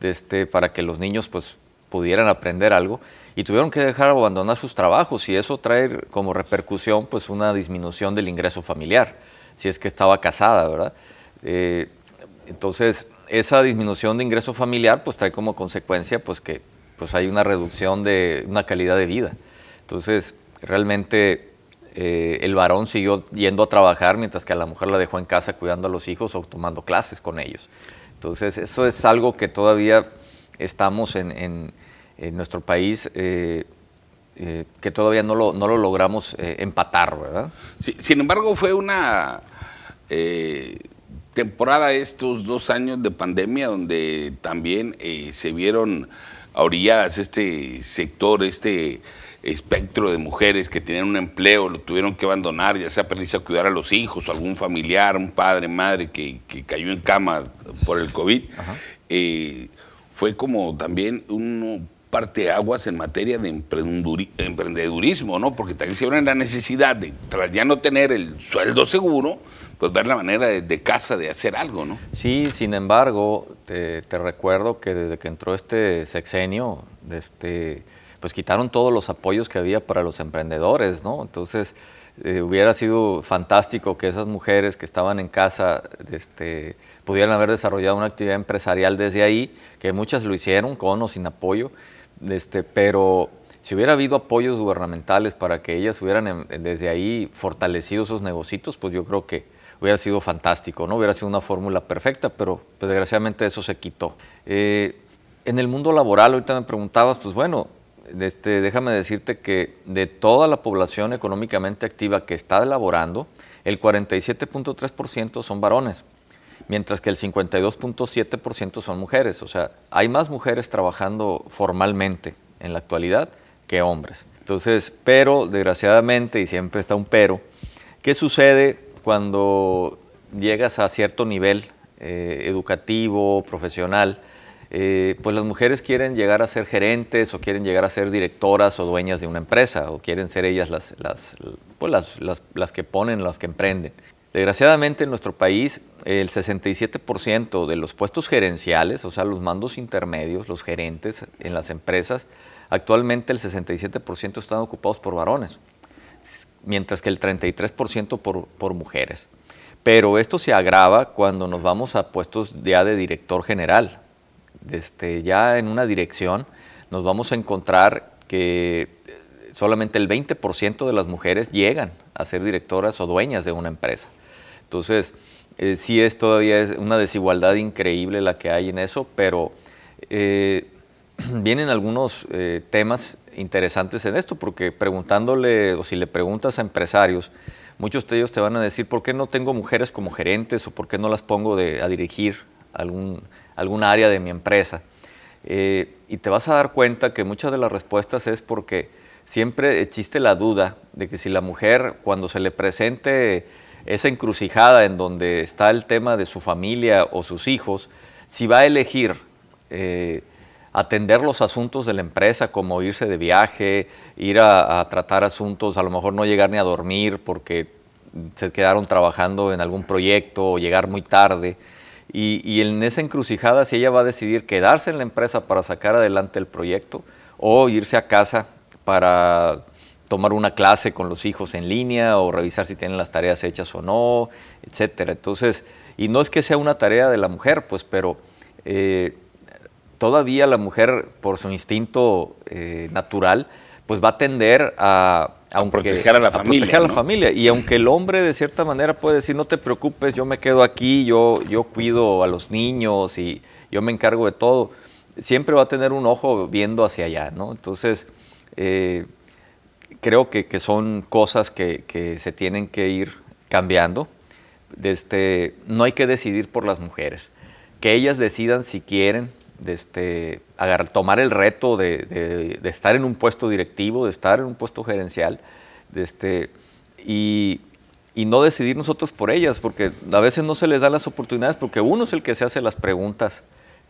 este, para que los niños pues, pudieran aprender algo y tuvieron que dejar abandonar sus trabajos y eso trae como repercusión pues una disminución del ingreso familiar, si es que estaba casada, ¿verdad? Eh, entonces, esa disminución de ingreso familiar pues trae como consecuencia pues que pues hay una reducción de una calidad de vida. Entonces, realmente eh, el varón siguió yendo a trabajar mientras que a la mujer la dejó en casa cuidando a los hijos o tomando clases con ellos. Entonces, eso es algo que todavía estamos en en nuestro país eh, eh, que todavía no lo, no lo logramos eh, empatar, ¿verdad? sin embargo, fue una temporada estos dos años de pandemia donde también se vieron orilladas este sector, este espectro de mujeres que tenían un empleo, lo tuvieron que abandonar, ya sea para irse a cuidar a los hijos, o algún familiar, un padre, madre que, cayó en cama por el COVID. fue como también un parteaguas en materia de emprendedurismo, ¿no? Porque también se la necesidad de, tras ya no tener el sueldo seguro, pues ver la manera de, casa de hacer algo, ¿no? Sí, sin embargo, te, recuerdo que desde que entró este sexenio, este, pues quitaron todos los apoyos que había para los emprendedores, ¿no? Entonces, eh, hubiera sido fantástico que esas mujeres que estaban en casa este, pudieran haber desarrollado una actividad empresarial desde ahí, que muchas lo hicieron con o sin apoyo, este, pero si hubiera habido apoyos gubernamentales para que ellas hubieran desde ahí fortalecido esos negocios, pues yo creo que hubiera sido fantástico, ¿no? Hubiera sido una fórmula perfecta, pero pues, desgraciadamente eso se quitó. Eh, en el mundo laboral, ahorita me preguntabas, pues bueno, este, déjame decirte que de toda la población económicamente activa que está elaborando, el 47.3% son varones, mientras que el 52.7% son mujeres. O sea, hay más mujeres trabajando formalmente en la actualidad que hombres. Entonces, pero desgraciadamente, y siempre está un pero, ¿qué sucede cuando llegas a cierto nivel eh, educativo, profesional? Eh, pues las mujeres quieren llegar a ser gerentes o quieren llegar a ser directoras o dueñas de una empresa o quieren ser ellas las, las, pues las, las, que ponen, las que emprenden. Desgraciadamente en nuestro país el 67% de los puestos gerenciales, o sea, los mandos intermedios, los gerentes en las empresas, actualmente el 67% están ocupados por varones, mientras que el 33% por, mujeres. Pero esto se agrava cuando nos vamos a puestos ya de director general, este, ya en una dirección, nos vamos a encontrar que solamente el 20% de las mujeres llegan a ser directoras o dueñas de una empresa. Entonces, eh, sí es todavía es una desigualdad increíble la que hay en eso, pero eh, vienen algunos eh, temas interesantes en esto, porque preguntándole, o si le preguntas a empresarios, muchos de ellos te van a decir, ¿por qué no tengo mujeres como gerentes o por qué no las pongo a dirigir algún área de mi empresa. Y te vas a dar cuenta que muchas de las respuestas es porque siempre existe la duda de que si la mujer, cuando se le presente esa encrucijada en donde está el tema de su familia o sus hijos, si va a elegir eh, atender los asuntos de la empresa, como irse de viaje, ir a, a, tratar asuntos, a lo mejor no llegar ni a dormir porque se quedaron trabajando en algún proyecto o llegar muy tarde, y, en esa encrucijada, si ella va a decidir quedarse en la empresa para sacar adelante el proyecto o irse a casa para tomar una clase con los hijos en línea o revisar si tienen las tareas hechas o no, etcétera. Entonces, y no es que sea una tarea de la mujer, pues, pero eh, todavía la mujer, por su instinto eh, natural, pues va a tender a, proteger a la familia. la familia. Y aunque el hombre de cierta manera puede decir, no te preocupes, yo me quedo aquí, yo, yo cuido a los niños y yo me encargo de todo, siempre va a tener un ojo viendo hacia allá, ¿no? Entonces, eh, creo que, son cosas que, que, se tienen que ir cambiando. Este, no hay que decidir por las mujeres. Que ellas decidan si quieren de este, agarrar, tomar el reto de, estar en un puesto directivo, de estar en un puesto gerencial, de este, y, no decidir nosotros por ellas, porque a veces no se les dan las oportunidades, porque uno es el que se hace las preguntas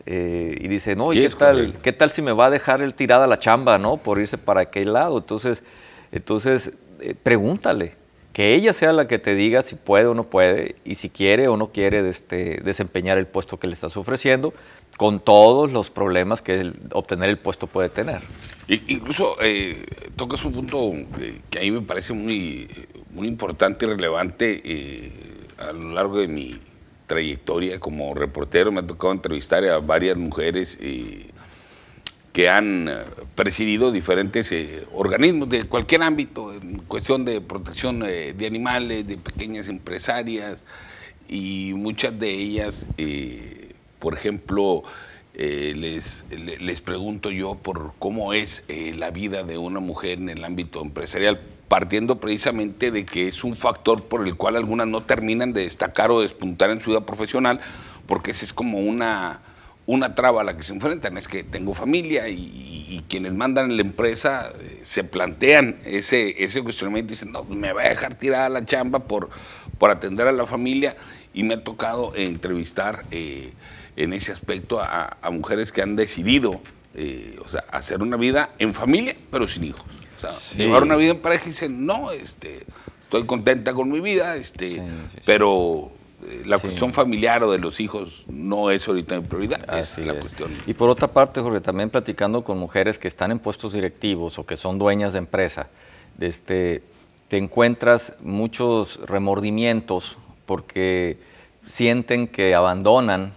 eh, y dice, no, ¿qué, tal, ¿qué tal si me va a dejar el tirada la chamba, no? Por irse para aquel lado. Entonces, entonces eh, pregúntale, que ella sea la que te diga si puede o no puede y si quiere o no quiere este, desempeñar el puesto que le estás ofreciendo, con todos los problemas que obtener el puesto puede tener. Incluso eh, tocas un punto eh, que a mí me parece muy, muy importante y relevante a lo largo de mi trayectoria como reportero. Me ha tocado entrevistar a varias mujeres que han presidido diferentes organismos de cualquier ámbito, en cuestión de protección de animales, de pequeñas empresarias, y muchas de ellas por ejemplo, eh, les, les pregunto yo por cómo es eh, la vida de una mujer en el ámbito empresarial, partiendo precisamente de que es un factor por el cual algunas no terminan de destacar o despuntar en su vida profesional, porque ese es como una, una traba a la que se enfrentan, es que tengo familia y, quienes mandan en la empresa eh, se plantean ese, ese cuestionamiento y dicen, no, me va a dejar tirada la chamba por, por atender a la familia y me ha tocado entrevistar en ese aspecto a, mujeres que han decidido eh, hacer una vida en familia, pero sin hijos. Llevar una vida en pareja y dicen, no, este, estoy contenta con mi vida, este, pero eh, la cuestión familiar o de los hijos no es ahorita mi prioridad, es la cuestión. Y por otra parte, Jorge, también platicando con mujeres que están en puestos directivos o que son dueñas de empresa, este, te encuentras muchos remordimientos porque sienten que abandonan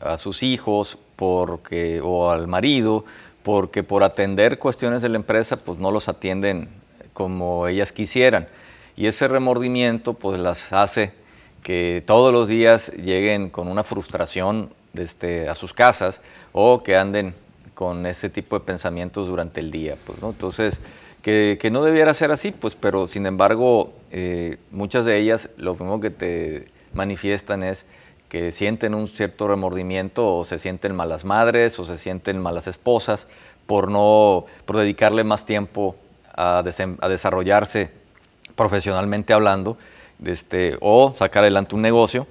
a sus hijos porque, o al marido porque por atender cuestiones de la empresa pues no los atienden como ellas quisieran. Y ese remordimiento pues las hace que todos los días lleguen con una frustración este, a sus casas o que anden con ese tipo de pensamientos durante el día. Pues, Entonces, que, no debiera ser así, pues, pero sin embargo, eh, muchas de ellas lo primero que te manifiestan es que sienten un cierto remordimiento o se sienten malas madres o se sienten malas esposas por no por dedicarle más tiempo a, a desarrollarse profesionalmente hablando este, o sacar adelante un negocio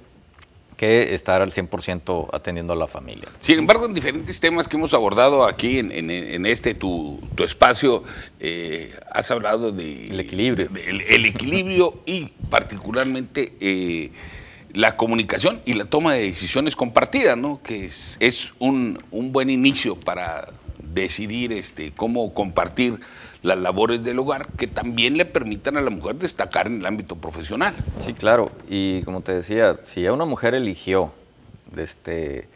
que estar al 100% atendiendo a la familia. Sin embargo, en diferentes temas que hemos abordado aquí en, este tu, espacio, eh, has hablado de... El equilibrio. el equilibrio y particularmente eh, la comunicación y la toma de decisiones compartidas, ¿no? que es, un, un, buen inicio para decidir este, cómo compartir las labores del hogar que también le permitan a la mujer destacar en el ámbito profesional. Sí, claro. Y como te decía, si ya una mujer eligió este,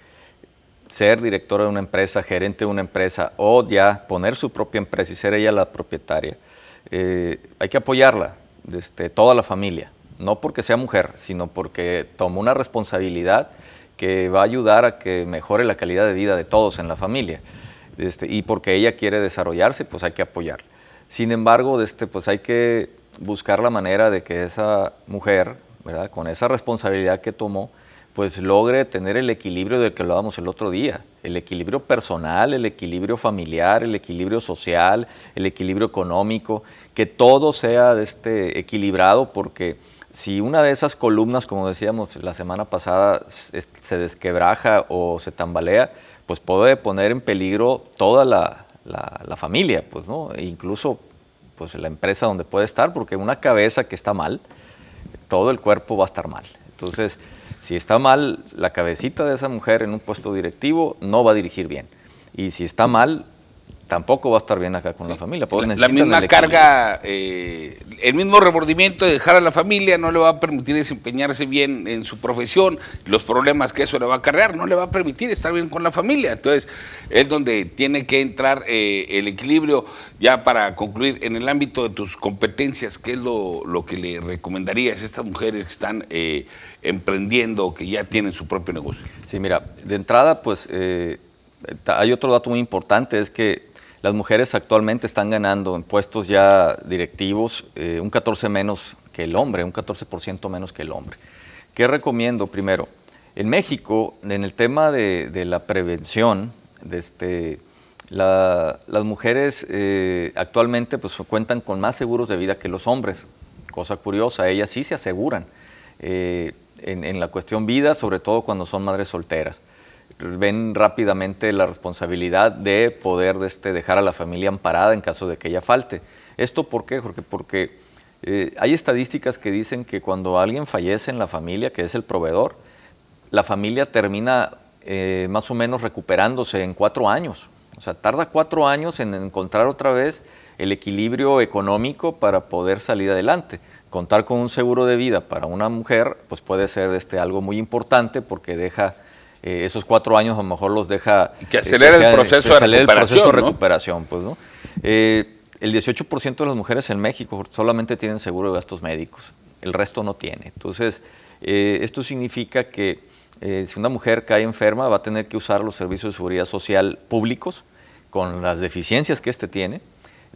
ser directora de una empresa, gerente de una empresa o ya poner su propia empresa y ser ella la propietaria, eh, hay que apoyarla, desde toda la familia. No porque sea mujer, sino porque tomó una responsabilidad que va a ayudar a que mejore la calidad de vida de todos en la familia. Este, y porque ella quiere desarrollarse, pues hay que apoyarla. Sin embargo, este, pues hay que buscar la manera de que esa mujer, ¿verdad? con esa responsabilidad que tomó, pues logre tener el equilibrio del que hablábamos el otro día, el equilibrio personal, el equilibrio familiar, el equilibrio social, el equilibrio económico, que todo sea este, equilibrado porque si una de esas columnas, como decíamos la semana pasada, se desquebraja o se tambalea, pues puede poner en peligro toda la, la, familia, pues, ¿no? E incluso pues, la empresa donde puede estar, porque una cabeza que está mal, todo el cuerpo va a estar mal. Entonces, si está mal la cabecita de esa mujer en un puesto directivo, no va a dirigir bien. Y si está mal tampoco va a estar bien acá con la familia. La, misma carga, eh, el mismo remordimiento de dejar a la familia no le va a permitir desempeñarse bien en su profesión, los problemas que eso le va a cargar no le va a permitir estar bien con la familia. Entonces es donde tiene que entrar eh, el equilibrio ya para concluir en el ámbito de tus competencias, ¿qué es lo, que le recomendarías a estas mujeres que están eh, emprendiendo, que ya tienen su propio negocio? Sí, mira, de entrada pues... hay otro dato muy importante, es que las mujeres actualmente están ganando en puestos ya directivos eh, un 14 menos que el hombre, un 14% menos que el hombre. ¿Qué recomiendo? Primero, en México, en el tema de, la prevención, este, las mujeres eh, actualmente pues, cuentan con más seguros de vida que los hombres. Cosa curiosa, ellas sí se aseguran eh, en, en la cuestión vida, sobre todo cuando son madres solteras ven rápidamente la responsabilidad de poder este, dejar a la familia amparada en caso de que ella falte. ¿Esto por qué, Jorge? Porque eh, hay estadísticas que dicen que cuando alguien fallece en la familia, que es el proveedor, la familia termina eh, más o menos recuperándose en cuatro años. O sea, tarda cuatro años en encontrar otra vez el equilibrio económico para poder salir adelante. Contar con un seguro de vida para una mujer, pues puede ser este, algo muy importante porque deja eh, esos cuatro años a lo mejor los deja... Que acelera el proceso de recuperación. recuperación pues, ¿no? Eh, el 18% de las mujeres en México solamente tienen seguro de gastos médicos, el resto no tiene. Entonces, eh, esto significa que si una mujer cae enferma va a tener que usar los servicios de seguridad social públicos con las deficiencias que éste tiene.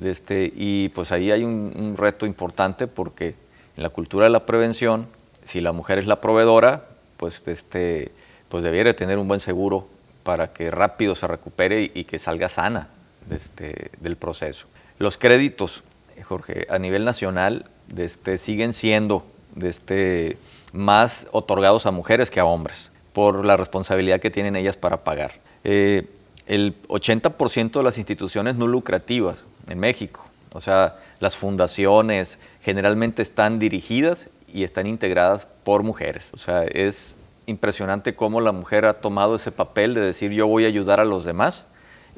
Este, y pues ahí hay un, un reto importante porque en la cultura de la prevención, si la mujer es la proveedora, pues este, pues debiera tener un buen seguro para que rápido se recupere y, que salga sana este, del proceso. Los créditos, Jorge, a nivel nacional este, siguen siendo este, más otorgados a mujeres que a hombres por la responsabilidad que tienen ellas para pagar. Eh, el 80% de las instituciones no lucrativas en México, o sea, las fundaciones generalmente están dirigidas y están integradas por mujeres. O sea, es impresionante cómo la mujer ha tomado ese papel de decir yo voy a ayudar a los demás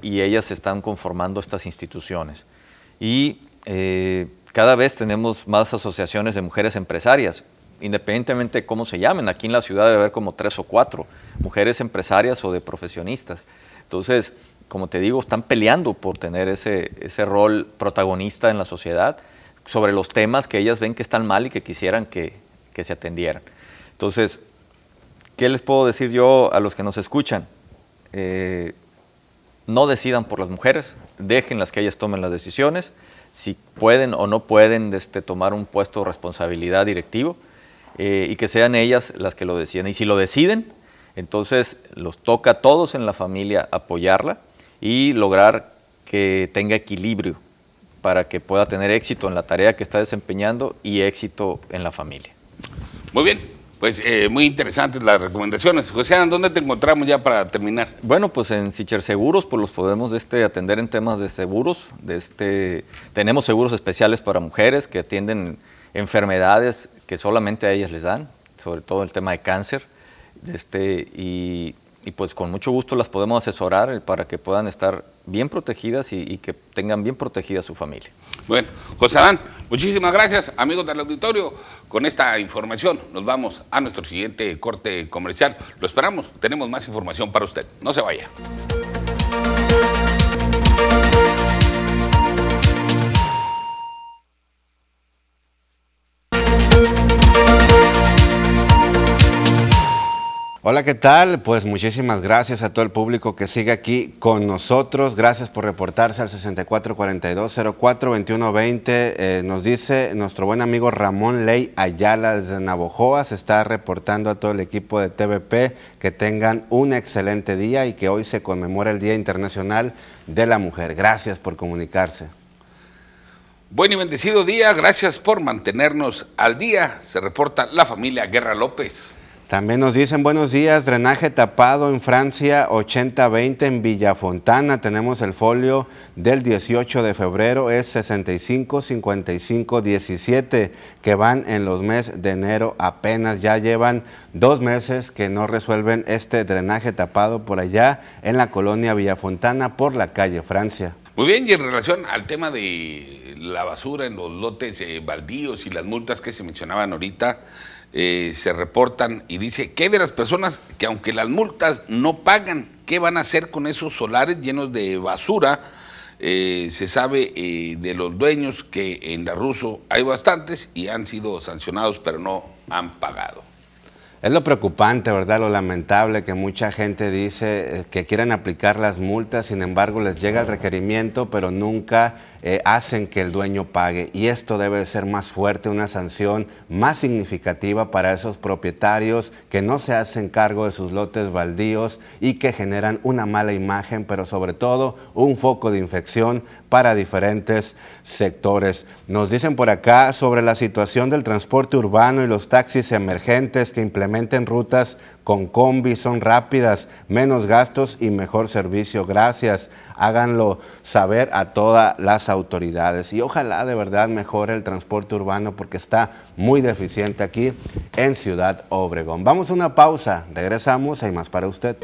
y ellas están conformando estas instituciones. Y eh, cada vez tenemos más asociaciones de mujeres empresarias, independientemente de cómo se llamen. Aquí en la ciudad debe haber como tres o cuatro mujeres empresarias o de profesionistas. Entonces, como te digo, están peleando por tener ese, ese rol protagonista en la sociedad sobre los temas que ellas ven que están mal y que quisieran que, que se atendieran. Entonces, ¿qué les puedo decir yo a los que nos escuchan? Eh, no decidan por las mujeres, déjenlas que ellas tomen las decisiones, si pueden o no pueden este, tomar un puesto de responsabilidad directivo eh, y que sean ellas las que lo decidan. Y si lo deciden, entonces los toca a todos en la familia apoyarla y lograr que tenga equilibrio para que pueda tener éxito en la tarea que está desempeñando y éxito en la familia. Muy bien, pues eh, muy interesantes las recomendaciones. José, ¿dónde te encontramos ya para terminar? Bueno, pues en Sicher Seguros, pues los podemos este, atender en temas de seguros. De este, tenemos seguros especiales para mujeres que atienden enfermedades que solamente a ellas les dan, sobre todo el tema de cáncer. Este, y y pues con mucho gusto las podemos asesorar para que puedan estar bien protegidas y, que tengan bien protegida su familia. Bueno, José Adán, muchísimas gracias, amigos del auditorio. Con esta información nos vamos a nuestro siguiente corte comercial. Lo esperamos, tenemos más información para usted. No se vaya. Hola, ¿qué tal? Pues muchísimas gracias a todo el público que sigue aquí con nosotros. Gracias por reportarse al 6442-042120. Eh, nos dice nuestro buen amigo Ramón Ley Ayala desde Navojoa. Se está reportando a todo el equipo de TVP que tengan un excelente día y que hoy se conmemora el Día Internacional de la Mujer. Gracias por comunicarse. Buen y bendecido día. Gracias por mantenernos al día. Se reporta la familia Guerra López. También nos dicen buenos días, drenaje tapado en Francia 80-20 en Villafontana. Tenemos el folio del 18 de febrero, es 65-55-17, que van en los meses de enero. Apenas ya llevan dos meses que no resuelven este drenaje tapado por allá en la colonia Villafontana por la calle Francia. Muy bien, y en relación al tema de la basura en los lotes eh, baldíos y las multas que se mencionaban ahorita, eh, se reportan y dice, ¿qué de las personas que aunque las multas no pagan, qué van a hacer con esos solares llenos de basura? Eh, se sabe eh, de los dueños que en la Ruso hay bastantes y han sido sancionados, pero no han pagado. Es lo preocupante, ¿verdad? Lo lamentable que mucha gente dice que quieren aplicar las multas, sin embargo les llega el requerimiento, pero nunca eh, hacen que el dueño pague y esto debe ser más fuerte, una sanción más significativa para esos propietarios que no se hacen cargo de sus lotes baldíos y que generan una mala imagen, pero sobre todo un foco de infección para diferentes sectores. Nos dicen por acá sobre la situación del transporte urbano y los taxis emergentes que implementen rutas con combi, son rápidas, menos gastos y mejor servicio. Gracias. Háganlo saber a todas las autoridades. Y ojalá de verdad mejore el transporte urbano porque está muy deficiente aquí en Ciudad Obregón. Vamos a una pausa. Regresamos. Hay más para usted.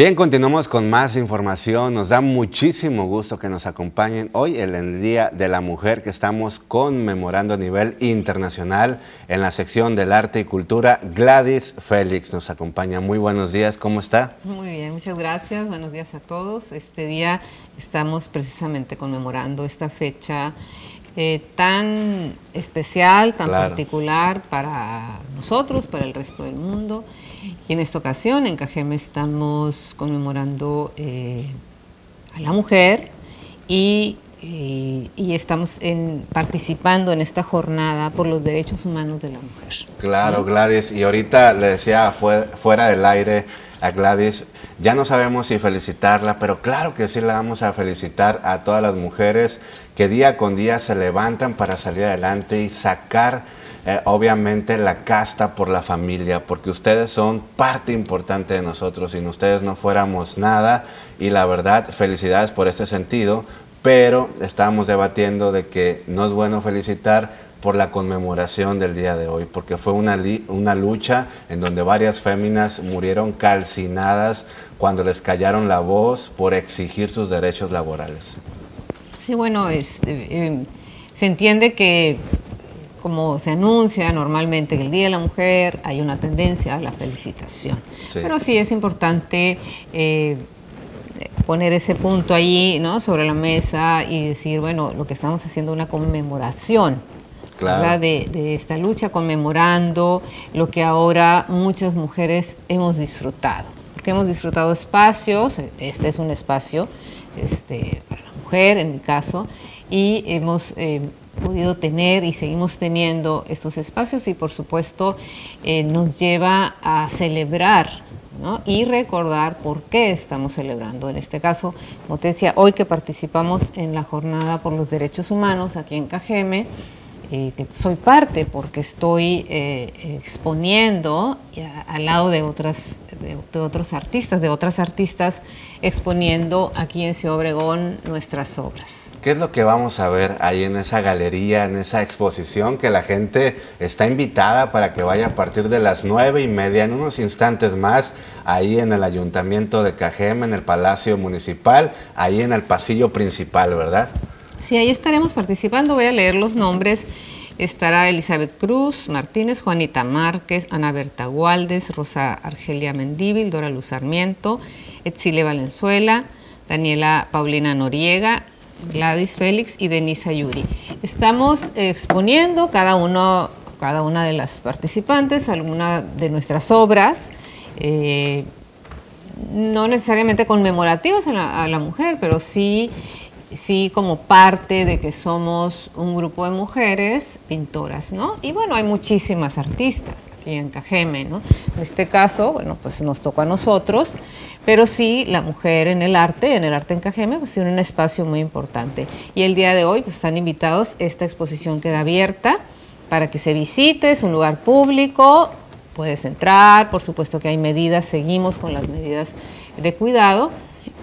Bien, continuamos con más información. Nos da muchísimo gusto que nos acompañen hoy en el Día de la Mujer que estamos conmemorando a nivel internacional en la sección del arte y cultura. Gladys Félix nos acompaña. Muy buenos días, ¿cómo está? Muy bien, muchas gracias. Buenos días a todos. Este día estamos precisamente conmemorando esta fecha eh, tan especial, tan particular para nosotros, para el resto del mundo. Y en esta ocasión en Cajeme estamos conmemorando eh, a la mujer y, eh, y estamos en, participando en esta jornada por los derechos humanos de la mujer. Claro, Gladys. Y ahorita le decía fuera del aire a Gladys. Ya no sabemos si felicitarla, pero claro que sí la vamos a felicitar a todas las mujeres que día con día se levantan para salir adelante y sacar eh, obviamente la casta por la familia, porque ustedes son parte importante de nosotros, sin ustedes no fuéramos nada y la verdad, felicidades por este sentido, pero estábamos debatiendo de que no es bueno felicitar por la conmemoración del día de hoy, porque fue una, una lucha en donde varias féminas murieron calcinadas cuando les callaron la voz por exigir sus derechos laborales. Sí, bueno, este, em, se entiende que como se anuncia normalmente que el Día de la Mujer hay una tendencia a la felicitación. Pero sí es importante eh, poner ese punto ahí ¿no? sobre la mesa y decir, bueno, lo que estamos haciendo es una conmemoración de, esta lucha, conmemorando lo que ahora muchas mujeres hemos disfrutado. Porque hemos disfrutado espacios, este es un espacio este, para la mujer en mi caso, y hemos eh, podido tener y seguimos teniendo estos espacios y por supuesto eh, nos lleva a celebrar y recordar por qué estamos celebrando. En este caso, como hoy que participamos en la Jornada por los Derechos Humanos aquí en Cajeme, eh, soy parte porque estoy eh, exponiendo al lado de, otras, de, otros artistas, de otras artistas, exponiendo aquí en Ciudad Obregón nuestras obras. ¿Qué es lo que vamos a ver ahí en esa galería, en esa exposición que la gente está invitada para que vaya a partir de las nueve y media, en unos instantes más, ahí en el Ayuntamiento de Cajeme, en el Palacio Municipal, ahí en el pasillo principal, ¿verdad? Sí, ahí estaremos participando. Voy a leer los nombres. Estará Elizabeth Cruz, Martínez, Juanita Márquez, Ana Berta Gualdes, Rosa Argelia Mendíbil, Dora Luz Sarmiento, Etzile Valenzuela, Daniela Paulina Noriega, Gladys Félix y Denisa Yuri. Estamos exponiendo cada uno, cada una de las participantes alguna de nuestras obras. Eh, no necesariamente conmemorativas a la mujer, pero sí sí como parte de que somos un grupo de mujeres pintoras, ¿no? Y bueno, hay muchísimas artistas aquí en Cajeme, ¿no? En este caso, bueno, pues nos tocó a nosotros, pero sí la mujer en el arte, en el arte en Cajeme, pues tiene un espacio muy importante. Y el día de hoy, pues están invitados, esta exposición queda abierta para que se visite, es un lugar público, puedes entrar, por supuesto que hay medidas, seguimos con las medidas de cuidado,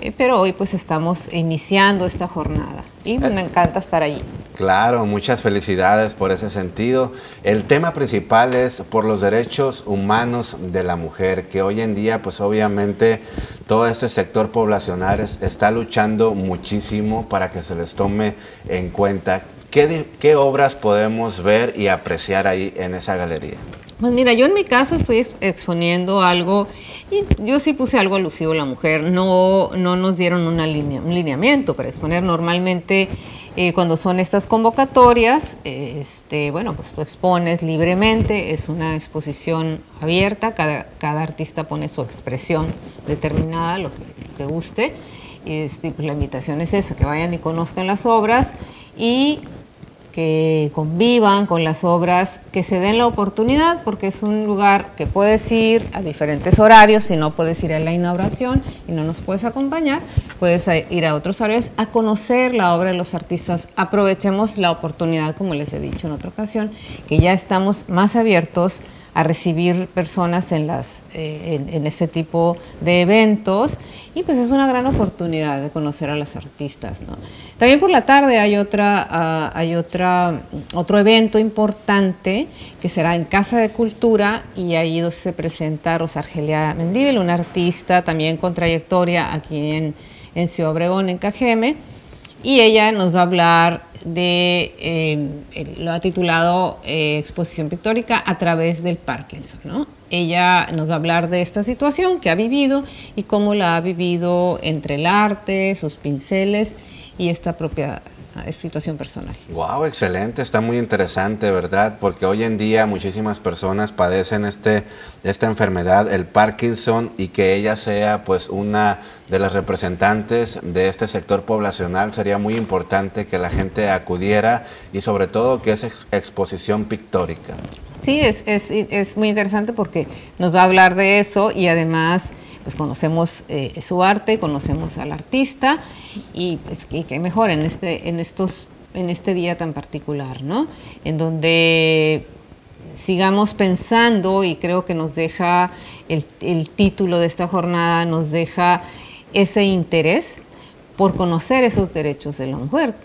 eh, pero hoy pues estamos iniciando esta jornada y me encanta estar allí. Claro, muchas felicidades por ese sentido. El tema principal es por los derechos humanos de la mujer, que hoy en día pues obviamente todo este sector poblacional está luchando muchísimo para que se les tome en cuenta. ¿Qué, qué obras podemos ver y apreciar ahí en esa galería? Pues mira, yo en mi caso estoy exponiendo algo, y yo sí puse algo alusivo a la mujer, no, no nos dieron una línea, un lineamiento para exponer. Normalmente eh, cuando son estas convocatorias, este, bueno, pues tú expones libremente, es una exposición abierta, cada, artista pone su expresión determinada, lo que, guste. Este, pues la invitación es esa, que vayan y conozcan las obras y que convivan con las obras, que se den la oportunidad, porque es un lugar que puedes ir a diferentes horarios, si no puedes ir a la inauguración y no nos puedes acompañar, puedes ir a otros horarios a conocer la obra de los artistas. Aprovechemos la oportunidad, como les he dicho en otra ocasión, que ya estamos más abiertos a recibir personas en, las, eh, en, este tipo de eventos y pues es una gran oportunidad de conocer a las artistas. También por la tarde hay, otra, ah, hay otra, otro evento importante que será en Casa de Cultura y ahí se presenta Rosa Argelia Mendíbil, una artista también con trayectoria aquí en, en Ciudad Obregón, en Cajeme y ella nos va a hablar de, eh, lo ha titulado eh, Exposición Pictórica a través del Parkinson. ¿no? Ella nos va a hablar de esta situación que ha vivido y cómo la ha vivido entre el arte, sus pinceles y esta propia situación personal. Wow, excelente, está muy interesante, ¿verdad? Porque hoy en día muchísimas personas padecen este, esta enfermedad, el Parkinson, y que ella sea pues una de las representantes de este sector poblacional, sería muy importante que la gente acudiera y sobre todo que es exposición pictórica. Sí, es, es, es muy interesante porque nos va a hablar de eso y además pues conocemos eh, su arte, conocemos al artista y pues que, mejor en este, en estos, en este día tan particular, ¿no? En donde sigamos pensando y creo que nos deja el, el título de esta jornada, nos deja ese interés por conocer esos derechos de la mujer.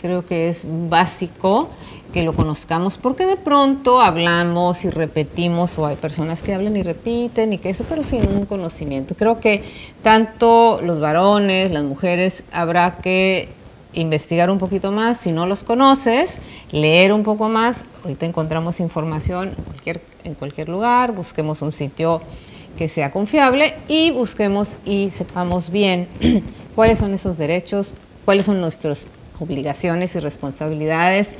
Creo que es básico que lo conozcamos, porque de pronto hablamos y repetimos, o hay personas que hablan y repiten y que eso, pero sin un conocimiento. Creo que tanto los varones, las mujeres, habrá que investigar un poquito más, si no los conoces, leer un poco más, ahorita encontramos información en cualquier, en cualquier lugar, busquemos un sitio que sea confiable y busquemos y sepamos bien cuáles son esos derechos, cuáles son nuestras obligaciones y responsabilidades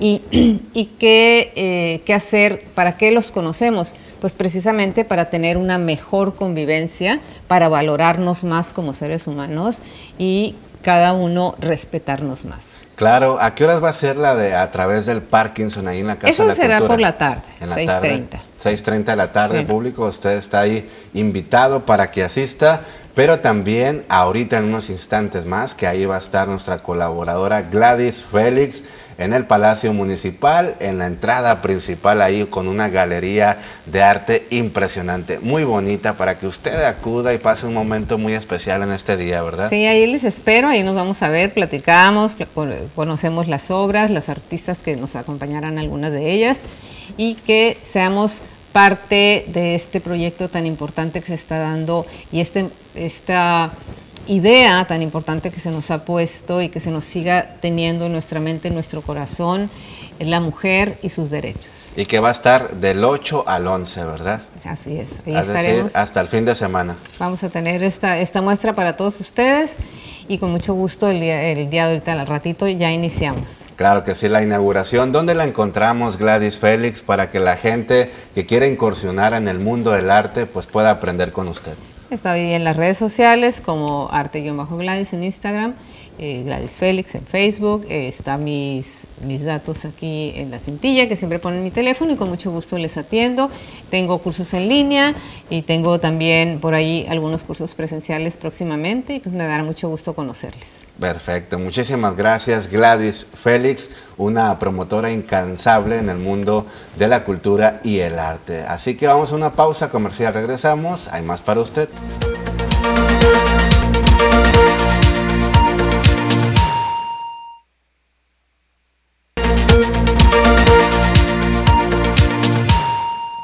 y, eh, qué, hacer, para qué los conocemos. Pues precisamente para tener una mejor convivencia, para valorarnos más como seres humanos y cada uno respetarnos más. Claro, ¿a qué horas va a ser la de a través del Parkinson ahí en la Casa Eso de la será por la tarde, 6.30. 6.30 de la tarde, público, usted está ahí invitado para que asista. Pero también ahorita en unos instantes más, que ahí va a estar nuestra colaboradora Gladys Félix en el Palacio Municipal, en la entrada principal ahí con una galería de arte impresionante, muy bonita para que usted acuda y pase un momento muy especial en este día, ¿verdad? Sí, ahí les espero, ahí nos vamos a ver, platicamos, conocemos las obras, las artistas que nos acompañarán algunas de ellas y que seamos parte de este proyecto tan importante que se está dando y este, esta idea tan importante que se nos ha puesto y que se nos siga teniendo en nuestra mente, en nuestro corazón, la mujer y sus derechos. Y que va a estar del 8 al 11, ¿verdad? Así es. es decir, hasta el fin de semana. Vamos a tener esta, esta muestra para todos ustedes y con mucho gusto el día, el día de ahorita, al ratito, ya iniciamos. Claro que sí, la inauguración. ¿Dónde la encontramos, Gladys Félix, para que la gente que quiera incursionar en el mundo del arte pues pueda aprender con usted? Está hoy en las redes sociales como arte-gladys en Instagram, eh, Gladys Félix en Facebook, eh, están mis, mis datos aquí en la cintilla que siempre ponen mi teléfono y con mucho gusto les atiendo. Tengo cursos en línea y tengo también por ahí algunos cursos presenciales próximamente y pues me dará mucho gusto conocerles. Perfecto, muchísimas gracias Gladys Félix, una promotora incansable en el mundo de la cultura y el arte. Así que vamos a una pausa comercial, regresamos, hay más para usted.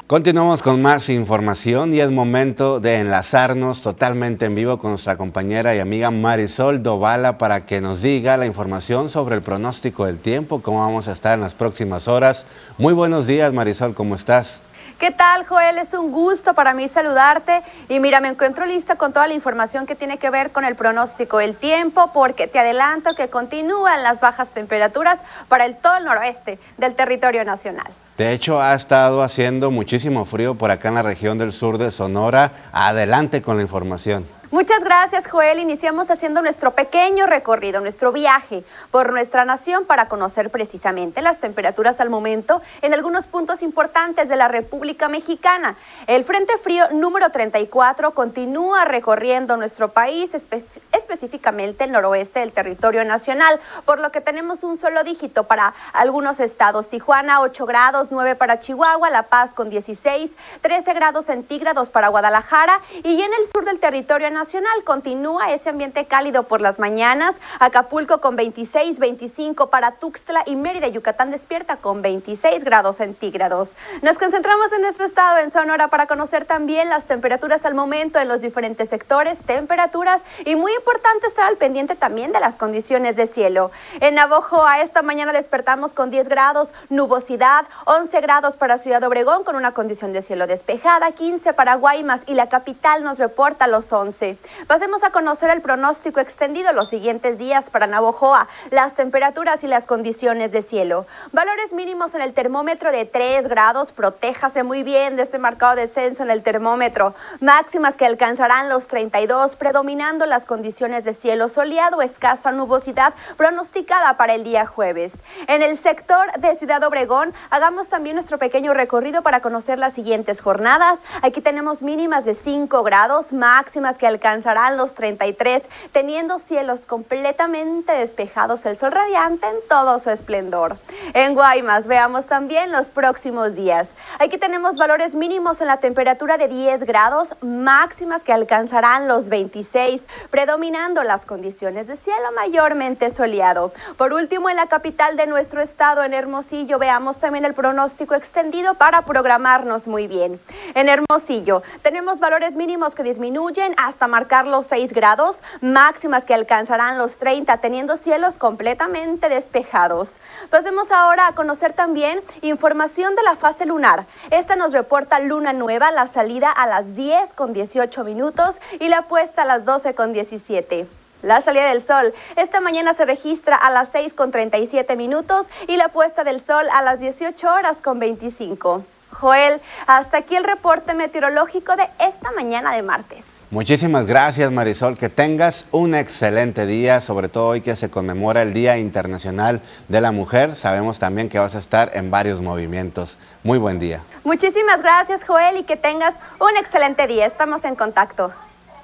Continuamos con más información y es momento de enlazarnos totalmente en vivo con nuestra compañera y amiga Marisol Dovala para que nos diga la información sobre el pronóstico del tiempo, cómo vamos a estar en las próximas horas. Muy buenos días Marisol, ¿cómo estás? ¿Qué tal, Joel? Es un gusto para mí saludarte. Y mira, me encuentro lista con toda la información que tiene que ver con el pronóstico del tiempo, porque te adelanto que continúan las bajas temperaturas para el todo el noroeste del territorio nacional. De hecho, ha estado haciendo muchísimo frío por acá en la región del sur de Sonora. Adelante con la información. Muchas gracias, Joel. Iniciamos haciendo nuestro pequeño recorrido, nuestro viaje por nuestra nación para conocer precisamente las temperaturas al momento en algunos puntos importantes de la República Mexicana. El Frente Frío número 34 continúa recorriendo nuestro país, específicamente el noroeste del territorio nacional, por lo que tenemos un solo dígito para algunos estados. Tijuana 8 grados, 9 para Chihuahua, La Paz con 16, 13 grados centígrados para Guadalajara y en el sur del territorio nacional continúa ese ambiente cálido por las mañanas. Acapulco con 26, 25 para Tuxtla y Mérida, Yucatán despierta con 26 grados centígrados. Nos concentramos en nuestro estado, en Sonora, para conocer también las temperaturas al momento en los diferentes sectores, temperaturas y muy importante estar al pendiente también de las condiciones de cielo. En Navojoa esta mañana despertamos con 10 grados, nubosidad, 11 grados para Ciudad Obregón con una condición de cielo despejada, 15 para Guaymas y la capital nos reporta los 11. Pasemos a conocer el pronóstico extendido los siguientes días para Navojoa, las temperaturas y las condiciones de cielo. Valores mínimos en el termómetro de 3 grados, protéjase muy bien de este marcado descenso en el termómetro. Máximas que alcanzarán los 32, predominando las condiciones de cielo soleado, escasa nubosidad pronosticada para el día jueves. En el sector de Ciudad Obregón, hagamos también nuestro pequeño recorrido para conocer las siguientes jornadas. Aquí tenemos mínimas de 5 grados, máximas que alcanzarán los 33, teniendo cielos completamente despejados, el sol radiante en todo su esplendor. En Guaymas, veamos también los próximos días. Aquí tenemos valores mínimos en la temperatura de 10 grados, máximas que alcanzarán los 26, predominando las condiciones de cielo mayormente soleado. Por último, en la capital de nuestro estado, en Hermosillo, veamos también el pronóstico extendido para programarnos muy bien. En Hermosillo tenemos valores mínimos que disminuyen hasta marcar los 6 grados, máximas que alcanzarán los 30, teniendo cielos completamente despejados. Pasemos ahora a conocer también información de la fase lunar. Esta nos reporta luna nueva, la salida a las 10 con 18 minutos y la puesta a las 12 con 17. La salida del sol esta mañana se registra a las 6 con 37 minutos y la puesta del sol a las 18 horas con 25. Joel, hasta aquí el reporte meteorológico de esta mañana de martes. Muchísimas gracias Marisol, que tengas un excelente día, sobre todo hoy que se conmemora el Día Internacional de la Mujer. Sabemos también que vas a estar en varios movimientos. Muy buen día. Muchísimas gracias Joel y que tengas un excelente día. Estamos en contacto.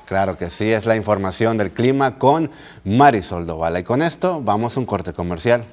Claro que sí, es la información del clima con Marisol Dovala. Y con esto vamos a un corte comercial.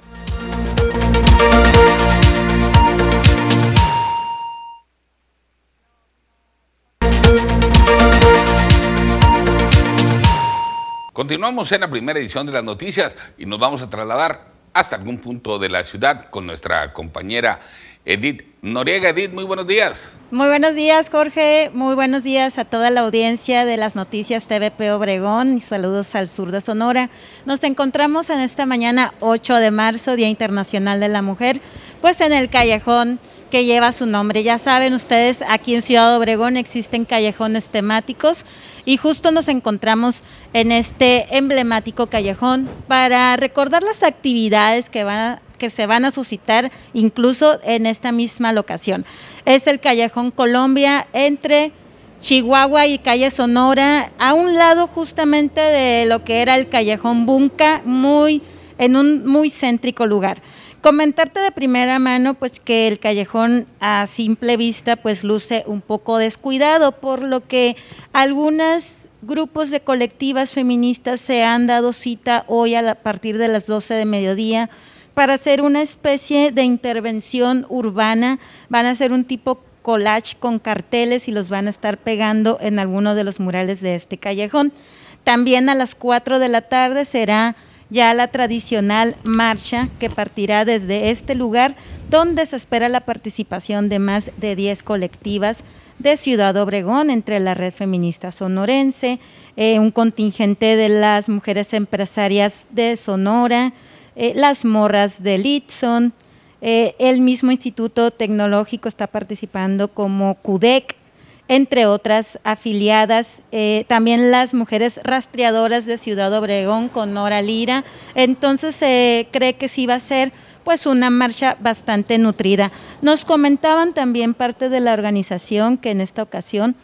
Continuamos en la primera edición de las noticias y nos vamos a trasladar hasta algún punto de la ciudad con nuestra compañera Edith Noriega. Edith, muy buenos días. Muy buenos días, Jorge. Muy buenos días a toda la audiencia de las noticias TVP Obregón y saludos al sur de Sonora. Nos encontramos en esta mañana 8 de marzo, Día Internacional de la Mujer, pues en el callejón que lleva su nombre. Ya saben ustedes, aquí en Ciudad Obregón existen callejones temáticos y justo nos encontramos en este emblemático callejón para recordar las actividades que van a que se van a suscitar incluso en esta misma locación. Es el Callejón Colombia entre Chihuahua y calle Sonora, a un lado justamente de lo que era el Callejón Bunca, muy, en un muy céntrico lugar. Comentarte de primera mano pues que el callejón a simple vista pues luce un poco descuidado, por lo que algunos grupos de colectivas feministas se han dado cita hoy a, partir de las 12 de mediodía para hacer una especie de intervención urbana. Van a hacer un tipo collage con carteles y los van a estar pegando en alguno de los murales de este callejón. También a las 4 de la tarde será ya la tradicional marcha que partirá desde este lugar donde se espera la participación de más de 10 colectivas de Ciudad Obregón, entre la red feminista sonorense, eh, un contingente de las mujeres empresarias de Sonora, eh, las morras de Litson, eh, el mismo Instituto Tecnológico está participando como CUDEC, entre otras afiliadas, eh, también las mujeres rastreadoras de Ciudad Obregón con Nora Lira. Entonces se cree que sí va a ser pues una marcha bastante nutrida. Nos comentaban también parte de la organización que en esta ocasión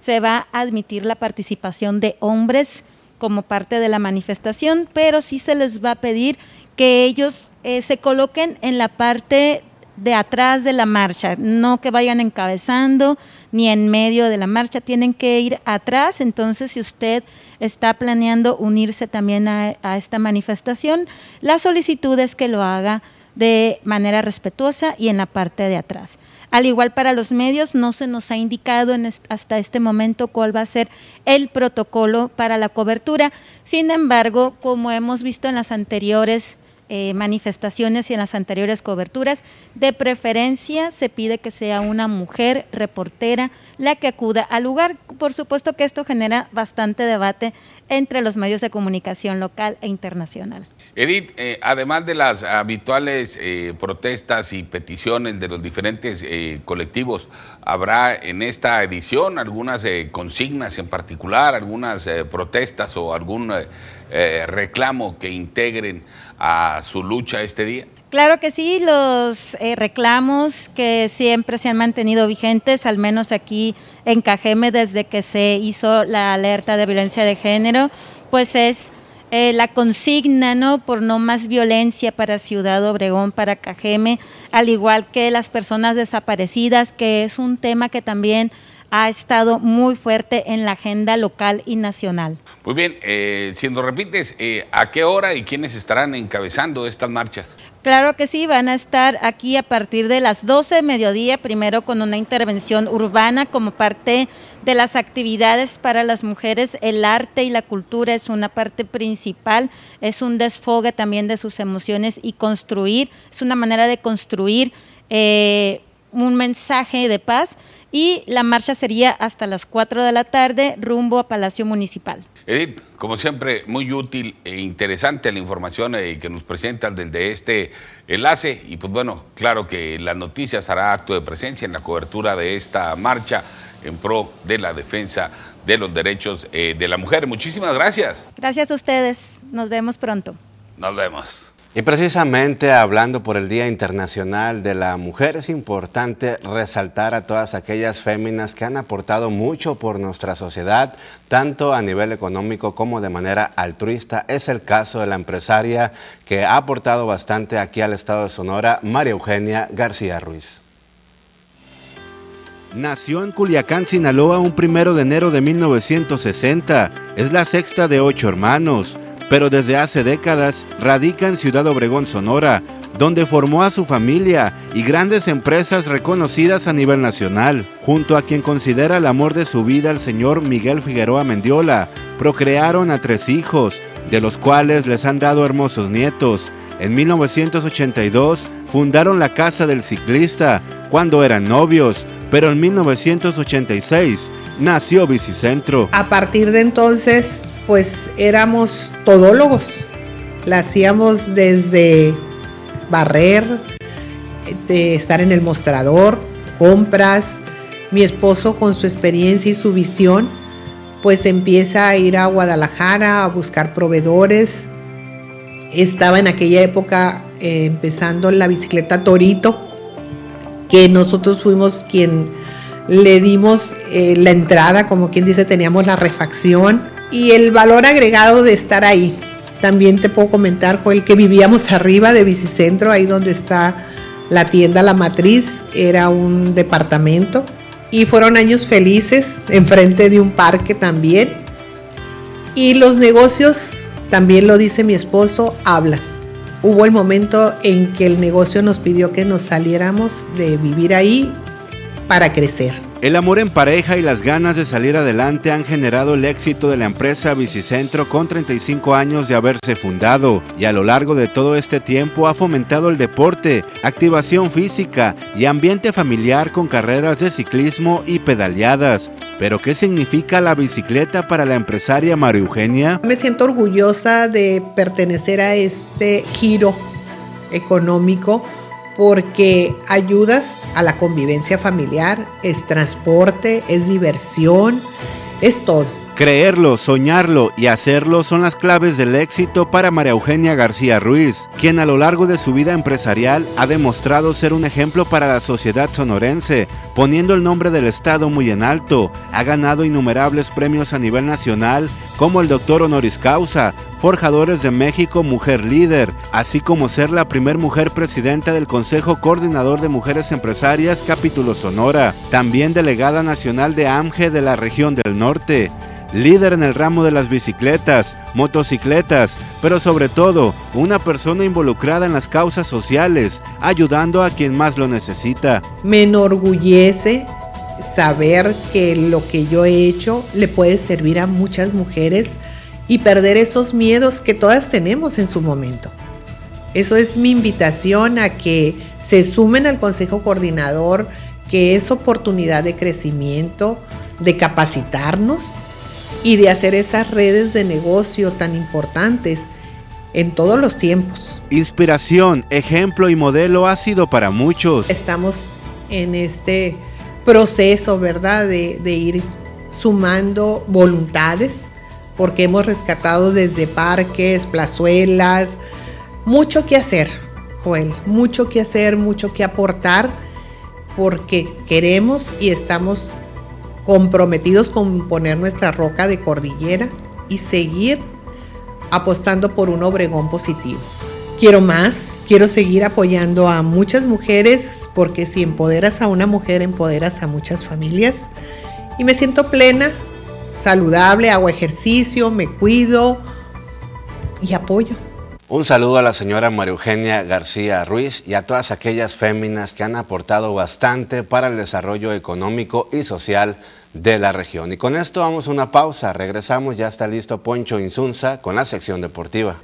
se va a admitir la participación de hombres como parte de la manifestación, pero sí se les va a pedir que ellos eh, se coloquen en la parte de atrás de la marcha, no que vayan encabezando ni en medio de la marcha, tienen que ir atrás. Entonces, si usted está planeando unirse también a, a esta manifestación, la solicitud es que lo haga de manera respetuosa y en la parte de atrás. Al igual para los medios, no se nos ha indicado en hasta este momento cuál va a ser el protocolo para la cobertura. Sin embargo, como hemos visto en las anteriores eh, manifestaciones y en las anteriores coberturas. De preferencia se pide que sea una mujer reportera la que acuda al lugar. Por supuesto que esto genera bastante debate entre los medios de comunicación local e internacional. Edith, eh, además de las habituales eh, protestas y peticiones de los diferentes colectivos, ¿habrá en esta edición algunas consignas en particular, algunas protestas o algún reclamo que integren a su lucha este día? Claro que sí, los eh, reclamos que siempre se han mantenido vigentes, al menos aquí en Cajeme desde que se hizo la alerta de violencia de género, pues es eh, la consigna, ¿no? Por no más violencia para Ciudad Obregón, para Cajeme, al igual que las personas desaparecidas, que es un tema que también ha estado muy fuerte en la agenda local y nacional. Muy bien, eh, si nos repites, eh, ¿a qué hora y quiénes estarán encabezando estas marchas? Claro que sí, van a estar aquí a partir de las 12 de mediodía, primero con una intervención urbana como parte de las actividades para las mujeres. El arte y la cultura es una parte principal, es un desfogue también de sus emociones y construir, es una manera de construir eh, un mensaje de paz y la marcha sería hasta las 4 de la tarde rumbo a Palacio Municipal. Edith, como siempre, muy útil e interesante la información eh, que nos presentan desde este enlace y pues bueno, claro que las noticias hará acto de presencia en la cobertura de esta marcha en pro de la defensa de los derechos eh, de la mujer. Muchísimas gracias. Gracias a ustedes. Nos vemos pronto. Nos vemos. Y precisamente hablando por el Día Internacional de la Mujer, es importante resaltar a todas aquellas féminas que han aportado mucho por nuestra sociedad, tanto a nivel económico como de manera altruista. Es el caso de la empresaria que ha aportado bastante aquí al estado de Sonora, María Eugenia García Ruiz. Nació en Culiacán, Sinaloa, un primero de enero de 1960. Es la sexta de ocho hermanos pero desde hace décadas radica en Ciudad Obregón, Sonora, donde formó a su familia y grandes empresas reconocidas a nivel nacional, junto a quien considera el amor de su vida el señor Miguel Figueroa Mendiola. Procrearon a tres hijos, de los cuales les han dado hermosos nietos. En 1982 fundaron la Casa del Ciclista cuando eran novios, pero en 1986 nació Bicicentro. A partir de entonces pues éramos todólogos. La hacíamos desde barrer, de estar en el mostrador, compras. Mi esposo con su experiencia y su visión, pues empieza a ir a Guadalajara a buscar proveedores. Estaba en aquella época eh, empezando la bicicleta Torito, que nosotros fuimos quien le dimos eh, la entrada, como quien dice, teníamos la refacción y el valor agregado de estar ahí. También te puedo comentar, Joel, que vivíamos arriba de Bicicentro, ahí donde está la tienda La Matriz, era un departamento. Y fueron años felices, enfrente de un parque también. Y los negocios, también lo dice mi esposo, hablan. Hubo el momento en que el negocio nos pidió que nos saliéramos de vivir ahí para crecer. El amor en pareja y las ganas de salir adelante han generado el éxito de la empresa Bicicentro con 35 años de haberse fundado y a lo largo de todo este tiempo ha fomentado el deporte, activación física y ambiente familiar con carreras de ciclismo y pedaleadas. Pero ¿qué significa la bicicleta para la empresaria María Eugenia? Me siento orgullosa de pertenecer a este giro económico porque ayudas a la convivencia familiar, es transporte, es diversión, es todo. Creerlo, soñarlo y hacerlo son las claves del éxito para María Eugenia García Ruiz, quien a lo largo de su vida empresarial ha demostrado ser un ejemplo para la sociedad sonorense, poniendo el nombre del Estado muy en alto. Ha ganado innumerables premios a nivel nacional, como el Doctor Honoris Causa, Forjadores de México Mujer Líder, así como ser la primer mujer presidenta del Consejo Coordinador de Mujeres Empresarias Capítulo Sonora, también delegada nacional de AMGE de la región del norte líder en el ramo de las bicicletas, motocicletas, pero sobre todo una persona involucrada en las causas sociales, ayudando a quien más lo necesita. Me enorgullece saber que lo que yo he hecho le puede servir a muchas mujeres y perder esos miedos que todas tenemos en su momento. Eso es mi invitación a que se sumen al Consejo Coordinador, que es oportunidad de crecimiento, de capacitarnos y de hacer esas redes de negocio tan importantes en todos los tiempos. Inspiración, ejemplo y modelo ha sido para muchos. Estamos en este proceso, ¿verdad? De, de ir sumando voluntades, porque hemos rescatado desde parques, plazuelas, mucho que hacer, Joel, mucho que hacer, mucho que aportar, porque queremos y estamos comprometidos con poner nuestra roca de cordillera y seguir apostando por un Obregón positivo. Quiero más, quiero seguir apoyando a muchas mujeres porque si empoderas a una mujer, empoderas a muchas familias. Y me siento plena, saludable, hago ejercicio, me cuido y apoyo. Un saludo a la señora María Eugenia García Ruiz y a todas aquellas féminas que han aportado bastante para el desarrollo económico y social de la región. Y con esto vamos a una pausa. Regresamos, ya está listo Poncho Insunza con la sección deportiva.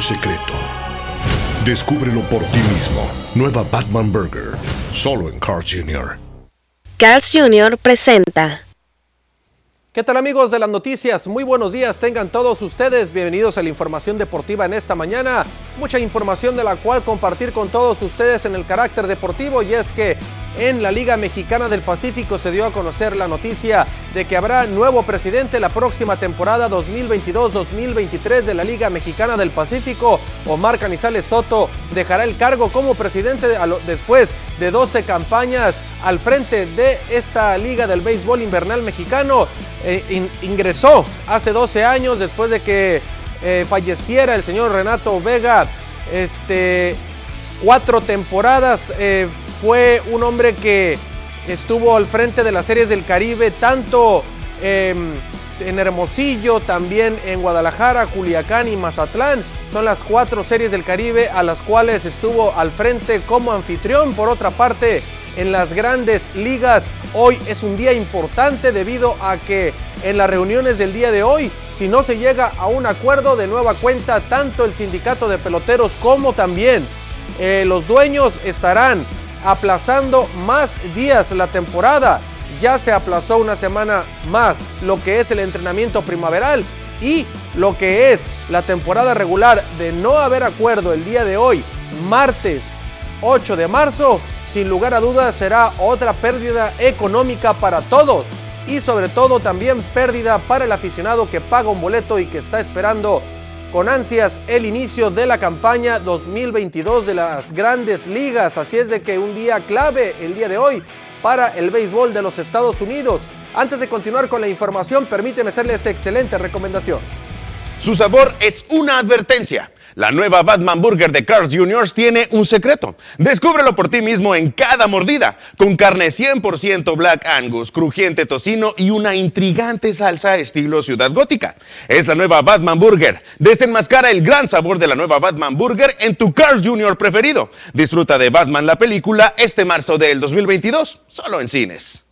Un secreto. Descúbrelo por ti mismo. Nueva Batman Burger, solo en Carl Jr. Carl's Jr. presenta. ¿Qué tal amigos de las noticias? Muy buenos días, tengan todos ustedes bienvenidos a la información deportiva en esta mañana. Mucha información de la cual compartir con todos ustedes en el carácter deportivo y es que en la Liga Mexicana del Pacífico se dio a conocer la noticia de que habrá nuevo presidente la próxima temporada 2022-2023 de la Liga Mexicana del Pacífico. Omar Canizales Soto dejará el cargo como presidente después de 12 campañas al frente de esta Liga del Béisbol Invernal Mexicano. Eh, ingresó hace 12 años después de que eh, falleciera el señor Renato Vega. Este, cuatro temporadas eh, fue un hombre que estuvo al frente de las series del Caribe, tanto em, en Hermosillo, también en Guadalajara, Culiacán y Mazatlán. Son las cuatro series del Caribe a las cuales estuvo al frente como anfitrión. Por otra parte, en las grandes ligas, hoy es un día importante debido a que en las reuniones del día de hoy, si no se llega a un acuerdo de nueva cuenta, tanto el sindicato de peloteros como también eh, los dueños estarán aplazando más días la temporada. Ya se aplazó una semana más lo que es el entrenamiento primaveral y lo que es la temporada regular de no haber acuerdo el día de hoy, martes 8 de marzo, sin lugar a dudas será otra pérdida económica para todos y sobre todo también pérdida para el aficionado que paga un boleto y que está esperando con ansias el inicio de la campaña 2022 de las grandes ligas. Así es de que un día clave el día de hoy para el béisbol de los Estados Unidos. Antes de continuar con la información, permíteme hacerle esta excelente recomendación. Su sabor es una advertencia. La nueva Batman Burger de Carl's Jr. tiene un secreto. Descúbrelo por ti mismo en cada mordida, con carne 100% Black Angus, crujiente tocino y una intrigante salsa estilo ciudad gótica. Es la nueva Batman Burger. Desenmascara el gran sabor de la nueva Batman Burger en tu Carl's Jr. preferido. Disfruta de Batman la película este marzo del 2022, solo en cines.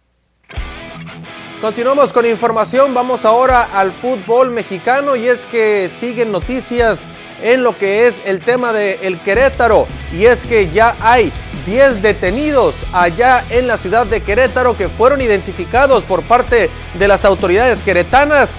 Continuamos con información, vamos ahora al fútbol mexicano y es que siguen noticias en lo que es el tema del el Querétaro. Y es que ya hay 10 detenidos allá en la ciudad de Querétaro que fueron identificados por parte de las autoridades queretanas.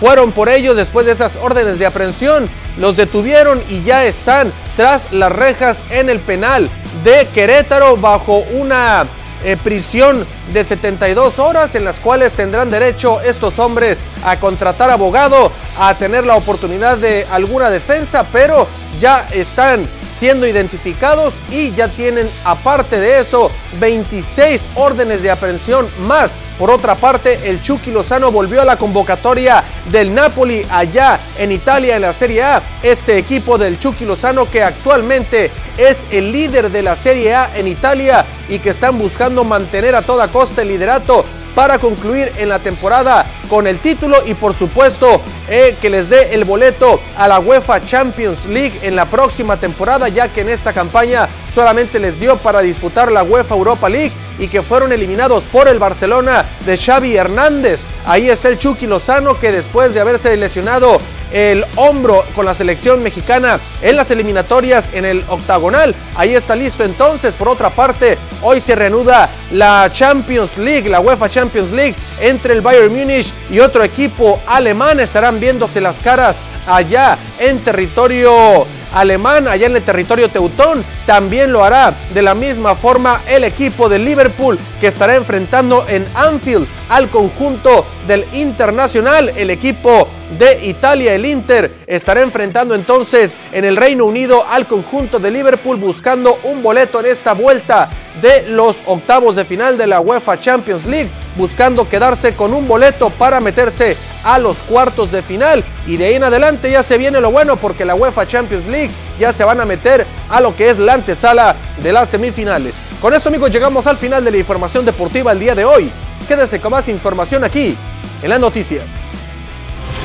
Fueron por ellos después de esas órdenes de aprehensión, los detuvieron y ya están tras las rejas en el penal de Querétaro bajo una eh, prisión de 72 horas en las cuales tendrán derecho estos hombres a contratar abogado, a tener la oportunidad de alguna defensa, pero ya están siendo identificados y ya tienen aparte de eso 26 órdenes de aprehensión más. Por otra parte, el Chucky Lozano volvió a la convocatoria del Napoli allá en Italia en la Serie A. Este equipo del Chucky Lozano que actualmente es el líder de la Serie A en Italia y que están buscando mantener a toda costa el liderato para concluir en la temporada con el título y por supuesto eh, que les dé el boleto a la UEFA Champions League en la próxima temporada ya que en esta campaña solamente les dio para disputar la UEFA Europa League y que fueron eliminados por el Barcelona de Xavi Hernández. Ahí está el Chucky Lozano que después de haberse lesionado el hombro con la selección mexicana en las eliminatorias en el octagonal. Ahí está listo entonces. Por otra parte, hoy se reanuda la Champions League, la UEFA Champions League entre el Bayern Múnich y otro equipo alemán. Estarán viéndose las caras allá en territorio alemán allá en el territorio teutón. También lo hará de la misma forma el equipo de Liverpool que estará enfrentando en Anfield al conjunto del Internacional, el equipo de Italia, el Inter, estará enfrentando entonces en el Reino Unido al conjunto de Liverpool buscando un boleto en esta vuelta de los octavos de final de la UEFA Champions League, buscando quedarse con un boleto para meterse a los cuartos de final. Y de ahí en adelante ya se viene lo bueno porque la UEFA Champions League ya se van a meter a lo que es la antesala de las semifinales. Con esto amigos llegamos al final de la información deportiva el día de hoy. Quédense con más información aquí en las noticias.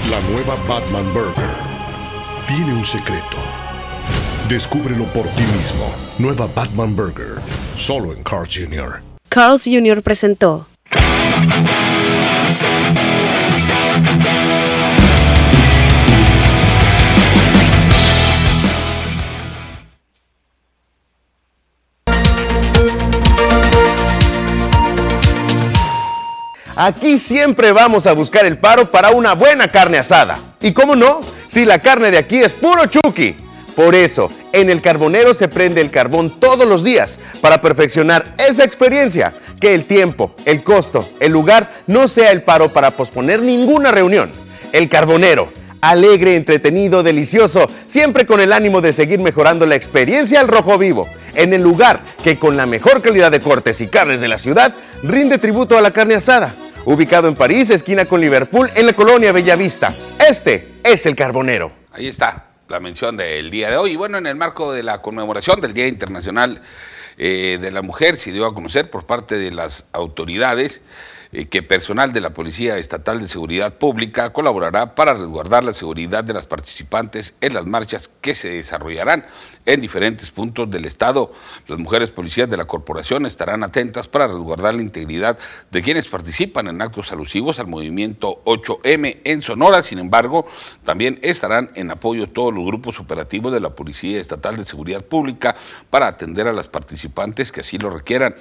La nueva Batman Burger tiene un secreto. Descúbrelo por ti mismo. Nueva Batman Burger, solo en Carl's Jr. Carl's Jr. presentó. Aquí siempre vamos a buscar el paro para una buena carne asada. ¿Y cómo no? Si la carne de aquí es puro chuki. Por eso, en el carbonero se prende el carbón todos los días para perfeccionar esa experiencia. Que el tiempo, el costo, el lugar no sea el paro para posponer ninguna reunión. El carbonero, alegre, entretenido, delicioso, siempre con el ánimo de seguir mejorando la experiencia al rojo vivo. En el lugar que con la mejor calidad de cortes y carnes de la ciudad rinde tributo a la carne asada. Ubicado en París, esquina con Liverpool, en la colonia Bellavista. Este es el carbonero. Ahí está la mención del día de hoy. Y bueno, en el marco de la conmemoración del Día Internacional eh, de la Mujer, se dio a conocer por parte de las autoridades que personal de la Policía Estatal de Seguridad Pública colaborará para resguardar la seguridad de las participantes en las marchas que se desarrollarán en diferentes puntos del Estado. Las mujeres policías de la corporación estarán atentas para resguardar la integridad de quienes participan en actos alusivos al movimiento 8M en Sonora. Sin embargo, también estarán en apoyo todos los grupos operativos de la Policía Estatal de Seguridad Pública para atender a las participantes que así lo requieran.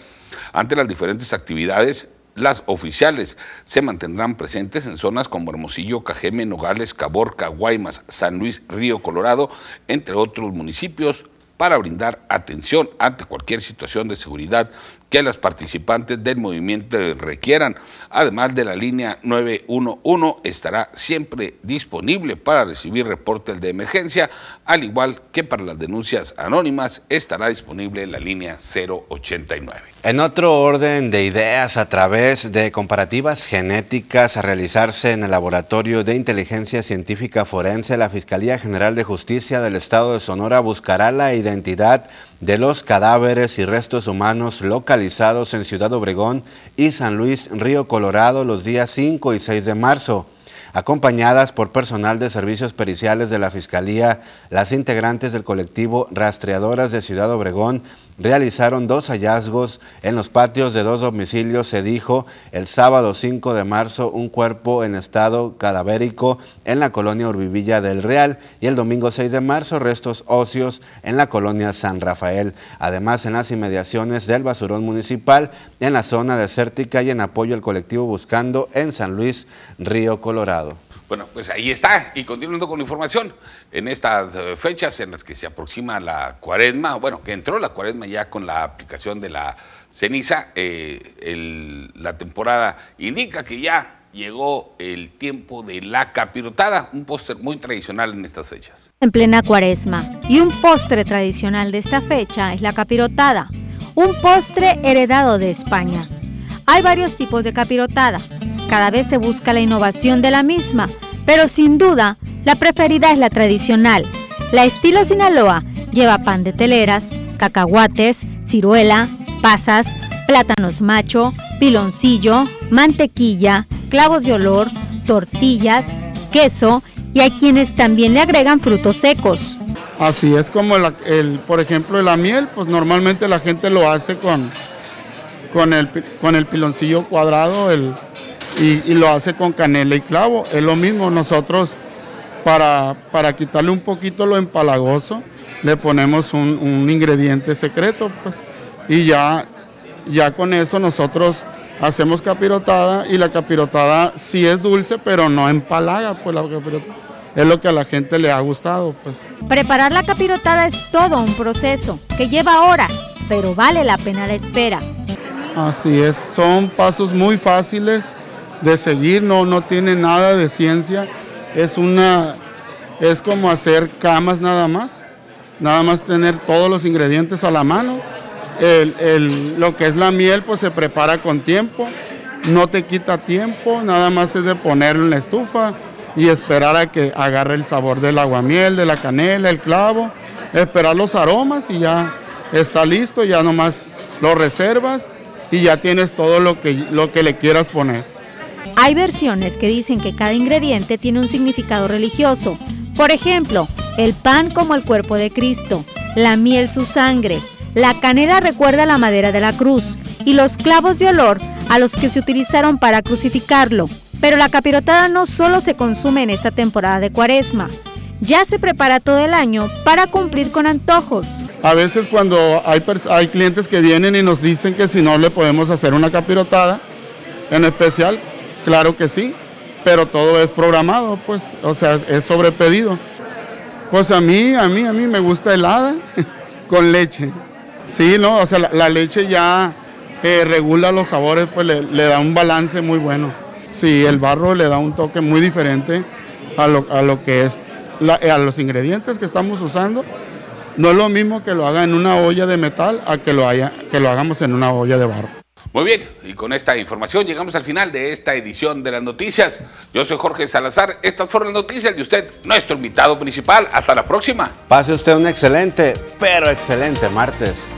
Ante las diferentes actividades, las oficiales se mantendrán presentes en zonas como Hermosillo, Cajeme, Nogales, Caborca, Guaymas, San Luis, Río Colorado, entre otros municipios, para brindar atención ante cualquier situación de seguridad que las participantes del movimiento requieran. Además de la línea 911 estará siempre disponible para recibir reportes de emergencia, al igual que para las denuncias anónimas estará disponible la línea 089. En otro orden de ideas, a través de comparativas genéticas a realizarse en el Laboratorio de Inteligencia Científica Forense, la Fiscalía General de Justicia del Estado de Sonora buscará la identidad de los cadáveres y restos humanos localizados en Ciudad Obregón y San Luis Río Colorado los días 5 y 6 de marzo. Acompañadas por personal de servicios periciales de la Fiscalía, las integrantes del colectivo Rastreadoras de Ciudad Obregón realizaron dos hallazgos en los patios de dos domicilios, se dijo el sábado 5 de marzo un cuerpo en estado cadavérico en la colonia Urbivilla del Real y el domingo 6 de marzo restos óseos en la colonia San Rafael. Además, en las inmediaciones del basurón municipal, en la zona desértica y en apoyo al colectivo Buscando en San Luis, Río Colorado. Bueno, pues ahí está. Y continuando con la información, en estas eh, fechas en las que se aproxima la cuaresma, bueno, que entró la cuaresma ya con la aplicación de la ceniza, eh, el- la temporada indica que ya llegó el tiempo de la capirotada, un póster muy tradicional en estas fechas. en plena cuaresma. Y un postre tradicional de esta fecha es la capirotada, un postre heredado de España. Hay varios tipos de capirotada. Cada vez se busca la innovación de la misma, pero sin duda la preferida es la tradicional. La estilo Sinaloa lleva pan de teleras, cacahuates, ciruela, pasas, plátanos macho, piloncillo, mantequilla, clavos de olor, tortillas, queso y hay quienes también le agregan frutos secos. Así es como el, por ejemplo, la miel, pues normalmente la gente lo hace con, con, el, con el piloncillo cuadrado el, y, y lo hace con canela y clavo. Es lo mismo, nosotros para, para quitarle un poquito lo empalagoso, le ponemos un, un ingrediente secreto, pues, y ya, ya con eso nosotros hacemos capirotada y la capirotada sí es dulce, pero no empalaga, pues la capirotada. es lo que a la gente le ha gustado. Pues. Preparar la capirotada es todo un proceso que lleva horas, pero vale la pena la espera. Así es, son pasos muy fáciles de seguir, no, no tiene nada de ciencia, es una, es como hacer camas nada más, nada más tener todos los ingredientes a la mano. lo que es la miel pues se prepara con tiempo, no te quita tiempo, nada más es de ponerlo en la estufa y esperar a que agarre el sabor del aguamiel, de la canela, el clavo, esperar los aromas y ya está listo, ya nomás lo reservas y ya tienes todo lo que, lo que le quieras poner. Hay versiones que dicen que cada ingrediente tiene un significado religioso. Por ejemplo, el pan como el cuerpo de Cristo, la miel su sangre, la canela recuerda la madera de la cruz y los clavos de olor a los que se utilizaron para crucificarlo. Pero la capirotada no solo se consume en esta temporada de cuaresma, ya se prepara todo el año para cumplir con antojos. A veces cuando hay, clientes que vienen y nos dicen que si no le podemos hacer una capirotada, en especial, claro que sí, pero todo es programado, pues, o sea, es sobre pedido. Pues a mí, a mí, a mí me gusta helada con leche. Sí, no, o sea, la leche ya regula los sabores, pues le, da un balance muy bueno. Sí, el barro le da un toque muy diferente a lo, a lo que es, a los ingredientes que estamos usando. No es lo mismo que lo haga en una olla de metal a que lo, haya, que lo hagamos en una olla de barro. Muy bien, y con esta información llegamos al final de esta edición de las noticias. Yo soy Jorge Salazar, estas fueron las noticias de usted, nuestro invitado principal. Hasta la próxima. Pase usted un excelente, pero excelente martes.